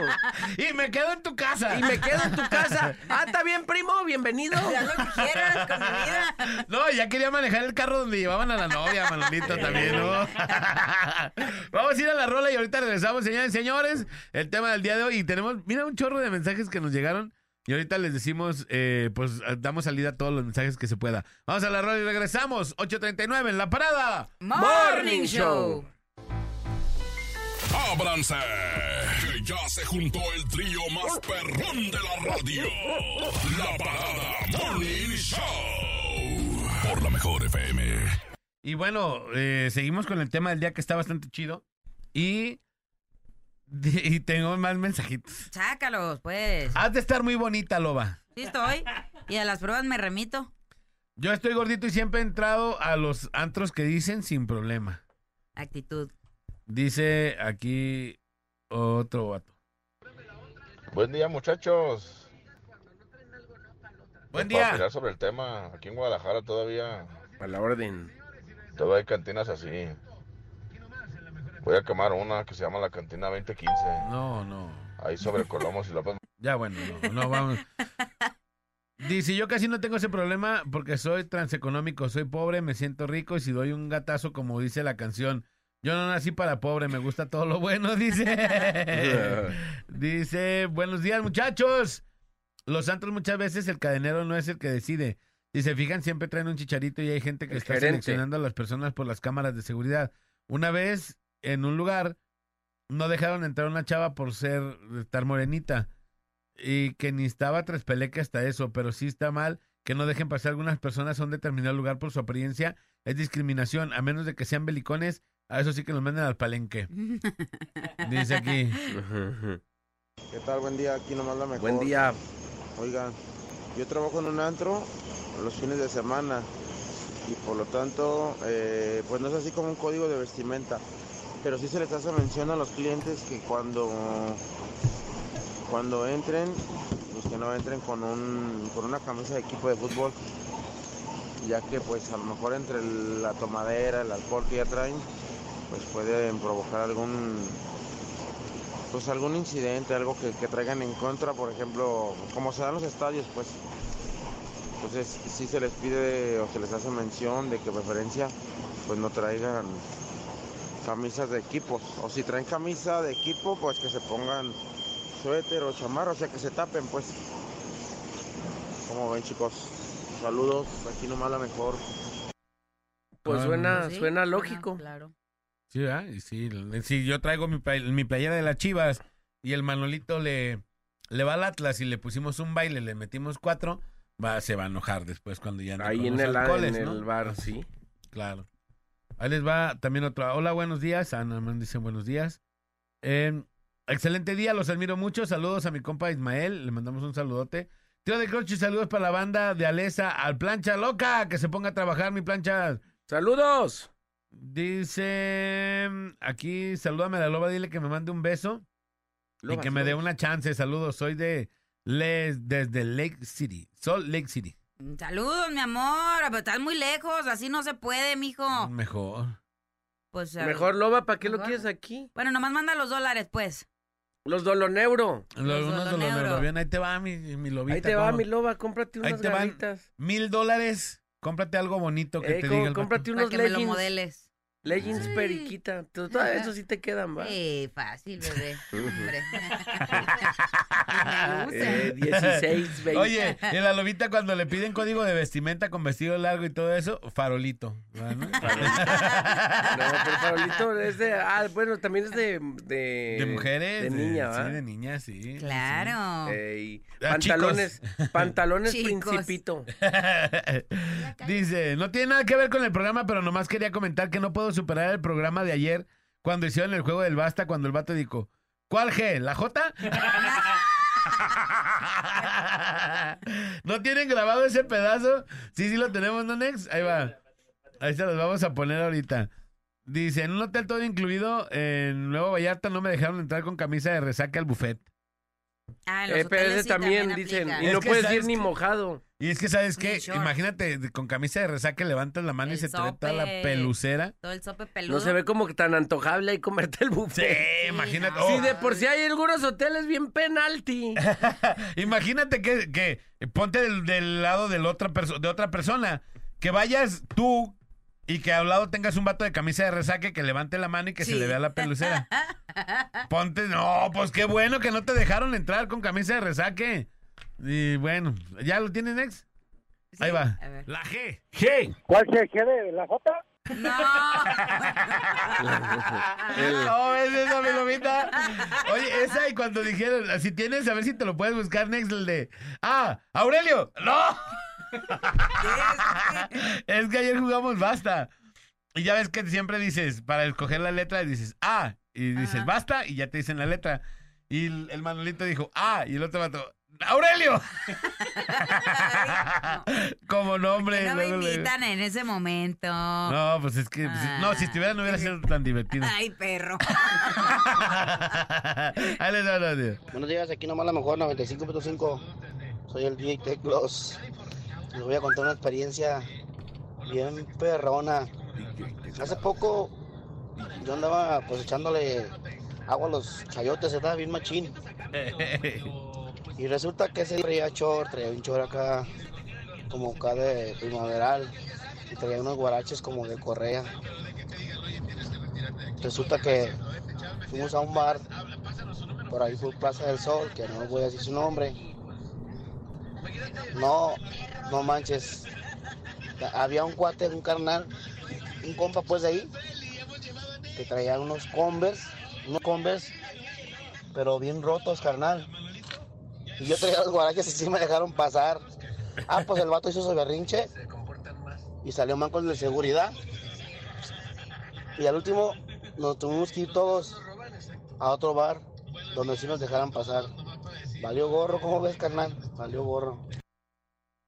Y me quedo en tu casa. Y me quedo en tu casa. Ah, está bien, primo, bienvenido. Haz lo que quieras con mi vida. No, ya quería manejar el carro donde llevaban a la novia, Manolito, también, ¿no? *laughs* Vamos a ir a la rola y ahorita regresamos, señores y señores. El tema del día de hoy. Y tenemos, mira, un chorro de mensajes que nos llegaron. Y ahorita les decimos, eh, pues damos salida a todos los mensajes que se pueda. Vamos a la rola y regresamos. 8.39 en la parada. Morning Show. ¡Ábranse! Que ya se juntó el trío más perrón de la radio. La parada Morning Show. Por la mejor FM. Y bueno, eh, seguimos con el tema del día que está bastante chido. Y, *laughs* y tengo más mensajitos. Sácalos, pues. Has de estar muy bonita, Loba. Sí estoy. Y a las pruebas me remito. Yo estoy gordito y siempre he entrado a los antros que dicen sin problema. Actitud. Dice aquí otro vato. Buen día, muchachos. Buen Para día. opinar sobre el tema, aquí en Guadalajara todavía, A la orden. todavía hay cantinas así. Voy a quemar una que se llama la Cantina 2015, No, no. ahí sobre Colomos y López. *laughs* Ya bueno, no, no vamos. Dice, yo casi no tengo ese problema porque soy transeconómico, soy pobre, me siento rico y si doy un gatazo como dice la canción, yo no nací para pobre, me gusta todo lo bueno, *laughs* dice. *laughs* dice, buenos días muchachos. Los santos muchas veces el cadenero no es el que decide. Si se fijan, siempre traen un chicharito y hay gente que El está gerente. seleccionando a las personas por las cámaras de seguridad. Una vez en un lugar no dejaron entrar una chava por ser estar morenita y que ni estaba tres peleque hasta eso, pero sí está mal que no dejen pasar algunas personas a un determinado lugar por su apariencia. Es discriminación, a menos de que sean belicones, a eso sí que los manden al palenque. *laughs* Dice aquí. ¿Qué tal? Buen día, aquí nomás la mejor. Buen día. Oigan, yo trabajo en un antro los fines de semana y por lo tanto, eh, pues no es así como un código de vestimenta, pero sí se les hace mención a los clientes que cuando, cuando entren, pues que no entren con, un, con una camisa de equipo de fútbol, ya que pues a lo mejor entre la tomadera, el alcohol que ya traen, pues pueden provocar algún pues algún incidente, algo que, traigan en contra, por ejemplo, como se dan los estadios, pues, entonces sí se les pide o se les hace mención de que preferencia pues no traigan camisas de equipos, o si traen camisa de equipo, pues que se pongan suéter o chamarra, o sea que se tapen, pues, ¿Cómo ven chicos? Saludos, aquí nomás la mejor. Pues Ah, suena, sí, suena lógico. claro. Sí, ¿verdad? Y sí, sí, yo traigo mi, play- mi playera de las chivas y el Manolito le, le va al Atlas y le pusimos un baile, le metimos cuatro, va, se va a enojar después cuando ya ande Ahí en el, alcoholes, en ¿no? el bar, sí. Claro. Ahí les va también otra. Hola, buenos días. Ana me dice buenos días. Eh, excelente día, los admiro mucho. Saludos a mi compa Ismael, le mandamos un saludote. Tío de Crochi, saludos para la banda de Alesa al plancha loca, que se ponga a trabajar mi plancha. ¡Saludos! Dice aquí, salúdame a la loba, dile que me mande un beso y Lobas, que me dé una chance. Saludos, soy de Les, desde Lake City, Salt Lake City. Saludos, mi amor. Pero estás muy lejos, así no se puede, mijo. Mejor. Pues, a- Mejor, Loba, ¿para qué lo Mejor. quieres aquí? Bueno, nomás manda los dólares, pues. Los Doloneuro. Los, Los unos de los neurobión, ahí te va mi, mi lobita. Ahí te va, ¿cómo? mi Loba, cómprate Ahí unas te van. Mil dólares, cómprate algo bonito que Eh, te diga el cómprate Para unos que me lo leggings. modeles. Leggings Sí. periquita. Todo eso sí te quedan, ¿va? Sí, fácil, bebé. *laughs* Hombre. *laughs* Eh, gustan. 16, 20. Oye, y la lobita cuando le piden código de vestimenta con vestido largo y todo eso, farolito. ¿no? *laughs* No, pero farolito es de. Ah, bueno, también es de. De, de mujeres. De niña, ¿va? Sí, de niñas, sí. Claro. Ey, Ah, pantalones. Pantalones Chicos. principito. Dice, no tiene nada que ver con el programa, pero nomás quería comentar que no puedo superar el programa de ayer cuando hicieron el juego del basta, cuando el vato dijo, ¿cuál G? ¿La J? *laughs* ¿No tienen grabado ese pedazo? Sí, sí lo tenemos, ¿no, Nex? Ahí va. Ahí se los vamos a poner ahorita. Dice, en un hotel todo incluido en Nuevo Vallarta no me dejaron entrar con camisa de resaca al buffet. Ah, en los Eh, pero hoteles ese sí también, dicen. aplica. Y Es no que puedes ¿sabes ir ni mojado. Y es que, ¿sabes qué? Imagínate, de- con camisa de resaca levantas la mano y se te ve toda la sope. pelucera. Todo el sope peludo. No se ve como que tan antojable ahí comerte el Sí, buffet. imagínate. no. oh, Sí, de por sí hay algunos hoteles bien penalti. *laughs* Imagínate que, que ponte del, del lado del otra de otra persona. Que vayas tú y que al lado tengas un vato de camisa de resaque que levante la mano y que se Sí. le vea la pelucera. *laughs* Ponte, no, pues qué bueno que no te dejaron entrar con camisa de resaque. Y bueno, ¿ya lo tienes, Nex? Sí, Ahí va. La G. G. ¿Cuál se quiere? ¿La J? No. *laughs* *laughs* No, es esa, mi lomita. Oye, esa y cuando dijeron, si tienes, a ver si te lo puedes buscar, Next, el de. ¡Ah! ¡Aurelio! ¡No! *laughs* es que ayer jugamos basta. Y ya ves que siempre dices, para escoger la letra, dices ah, y dices Ajá. basta, y ya te dicen la letra. Y el, el Manolito dijo ah, y el otro vato, ¡Aurelio! *laughs* Como nombre. no me luego invitan en ese momento. No, pues es que. pues, no, si estuviera no hubiera sido tan divertido. Ay, perro. *laughs* Ahí les. Buenos días, aquí nomás la mejor 95.5. Soy el DJ Teclos. Les voy a contar una experiencia bien perrona. Hace poco yo andaba pues echándole agua a los chayotes, estaba bien machín. *laughs* Y resulta que ese traía short, traía un short acá, como acá de primaveral. Y traía unos guaraches como de correa. Resulta que fuimos a un bar por ahí por Plaza del Sol, que no voy a decir su nombre. No, no manches. Había un cuate, un carnal, un compa pues de ahí, que traía unos Converse, unos Converse, pero bien rotos, carnal. Y yo traía los guaraches y sí me dejaron pasar. Ah, pues el vato hizo su berrinche y salió man con el de seguridad. Y al último nos tuvimos que ir todos a otro bar donde sí nos dejaran pasar. Valió gorro, ¿cómo ves, carnal? Valió gorro.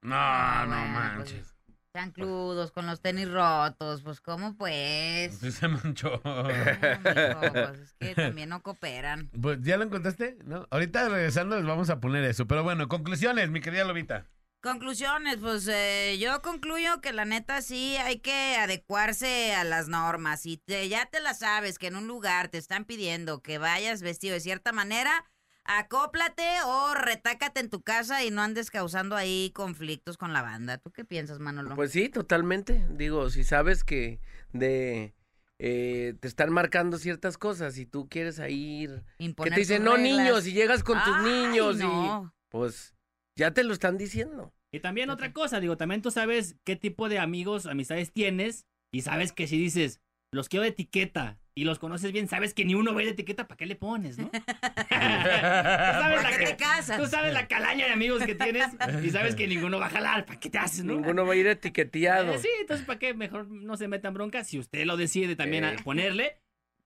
No, no manches. Chancludos con los tenis rotos, pues cómo pues. Sí se manchó. *laughs* No, mijo, pues es que también no cooperan. Pues, ¿Ya lo encontraste? ¿No? Ahorita regresando les vamos a poner eso. Pero bueno, conclusiones, mi querida Lobita. Conclusiones, pues eh, yo concluyo que la neta sí hay que adecuarse a las normas. Si te- ya te la sabes que en un lugar te están pidiendo que vayas vestido de cierta manera, acóplate o retácate en tu casa y no andes causando ahí conflictos con la banda. ¿Tú qué piensas, Manolo? Pues sí, totalmente. Digo, si sabes que de eh, te están marcando ciertas cosas y tú quieres ahí ir, que Imponer te dicen no reglas. niños y llegas con tus niños no. y pues ya te lo están diciendo. Y también otra cosa, digo, también tú sabes qué tipo de amigos, amistades tienes y sabes que si dices, los quiero de etiqueta y los conoces bien, sabes que ni uno va a ir de etiqueta, ¿para qué le pones, no? *laughs* Tú sabes ¿Para la qué ca- te casas? Tú sabes la calaña de amigos que tienes y sabes que ninguno va a jalar, ¿para qué te haces, no? Ninguno va a ir etiqueteado. Eh, sí, entonces, ¿para qué? Mejor no se metan broncas. Si usted lo decide también Eh. a ponerle,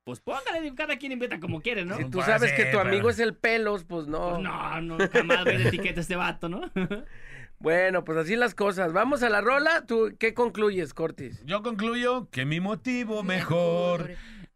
pues póngale, cada quien inventa como quiere, ¿no? Si tú sabes que tu amigo es el pelos, pues no. Pues no, no, jamás va a ir de etiqueta este vato, ¿no? *laughs* Bueno, pues así las cosas. Vamos a la rola. ¿Tú qué concluyes, Cortis? Yo concluyo que mi motivo mejor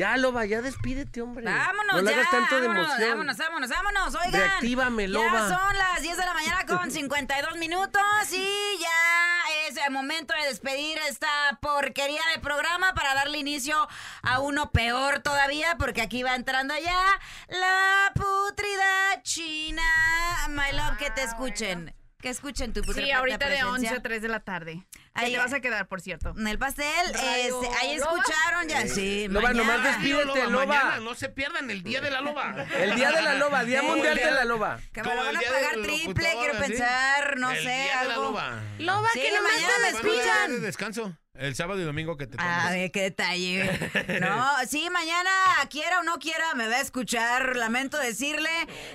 Ya, Loba, ya despídete, hombre. Vámonos, No le ya. hagas tanto de vámonos, emoción. vámonos, vámonos, vámonos. Oigan. Reactívame, Ya loba. son las 10 de la mañana con 52 minutos y ya es el momento de despedir esta porquería de programa para darle inicio a uno peor todavía, porque aquí va entrando ya la putrida china. My love, que te escuchen. Que escuchen tu Sí, ahorita de 11 presencia. a 3 de la tarde. Ahí te vas a quedar, por cierto. En el pastel, este, ahí Loba. escucharon ya. Sí, Loba, nomás mañana. despídete, Loba, Loba. mañana no se pierdan el día de la loba. El día de la loba, Día Sí. Mundial de la Loba. Que me Como lo el van a día pagar del triple, locutor, quiero así. pensar, no El sé, día de la algo. loba. Loba, Sí, que nomás mañana me te Bueno, día de escuchan. descanso. El sábado y domingo que te A tomes. ver, qué detalle. *laughs* No, sí, mañana, quiera o no quiera, me va a escuchar. Lamento decirle,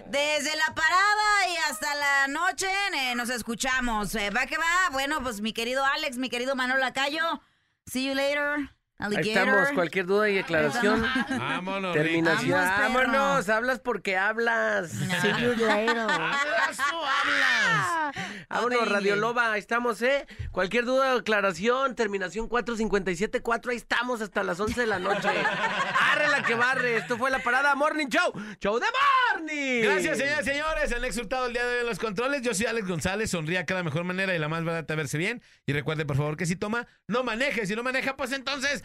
desde la parada y hasta la noche eh, nos escuchamos. Eh, ¿Va que va? Bueno, pues mi querido Alex, mi querido Manolo Lacayo. See you later, Ahí estamos, cualquier duda y aclaración. Vámonos, Terminación. Vámonos, hablas porque hablas. Later. ¿Hablas o hablas? Vámonos, Radio. Loba, ahí estamos, ¿eh? Cualquier duda o aclaración, terminación 4574, ahí estamos hasta las 11 de la noche. *laughs* Arre la que barre, esto fue la parada Morning Show, Show de Morning. Gracias, señoras y señores. Han exhortado el día de hoy en los controles. Yo soy Alex González. Sonría cada mejor manera y la más barata verse bien. Y recuerde, por favor, que si toma, no maneje. Si no maneja, pues entonces,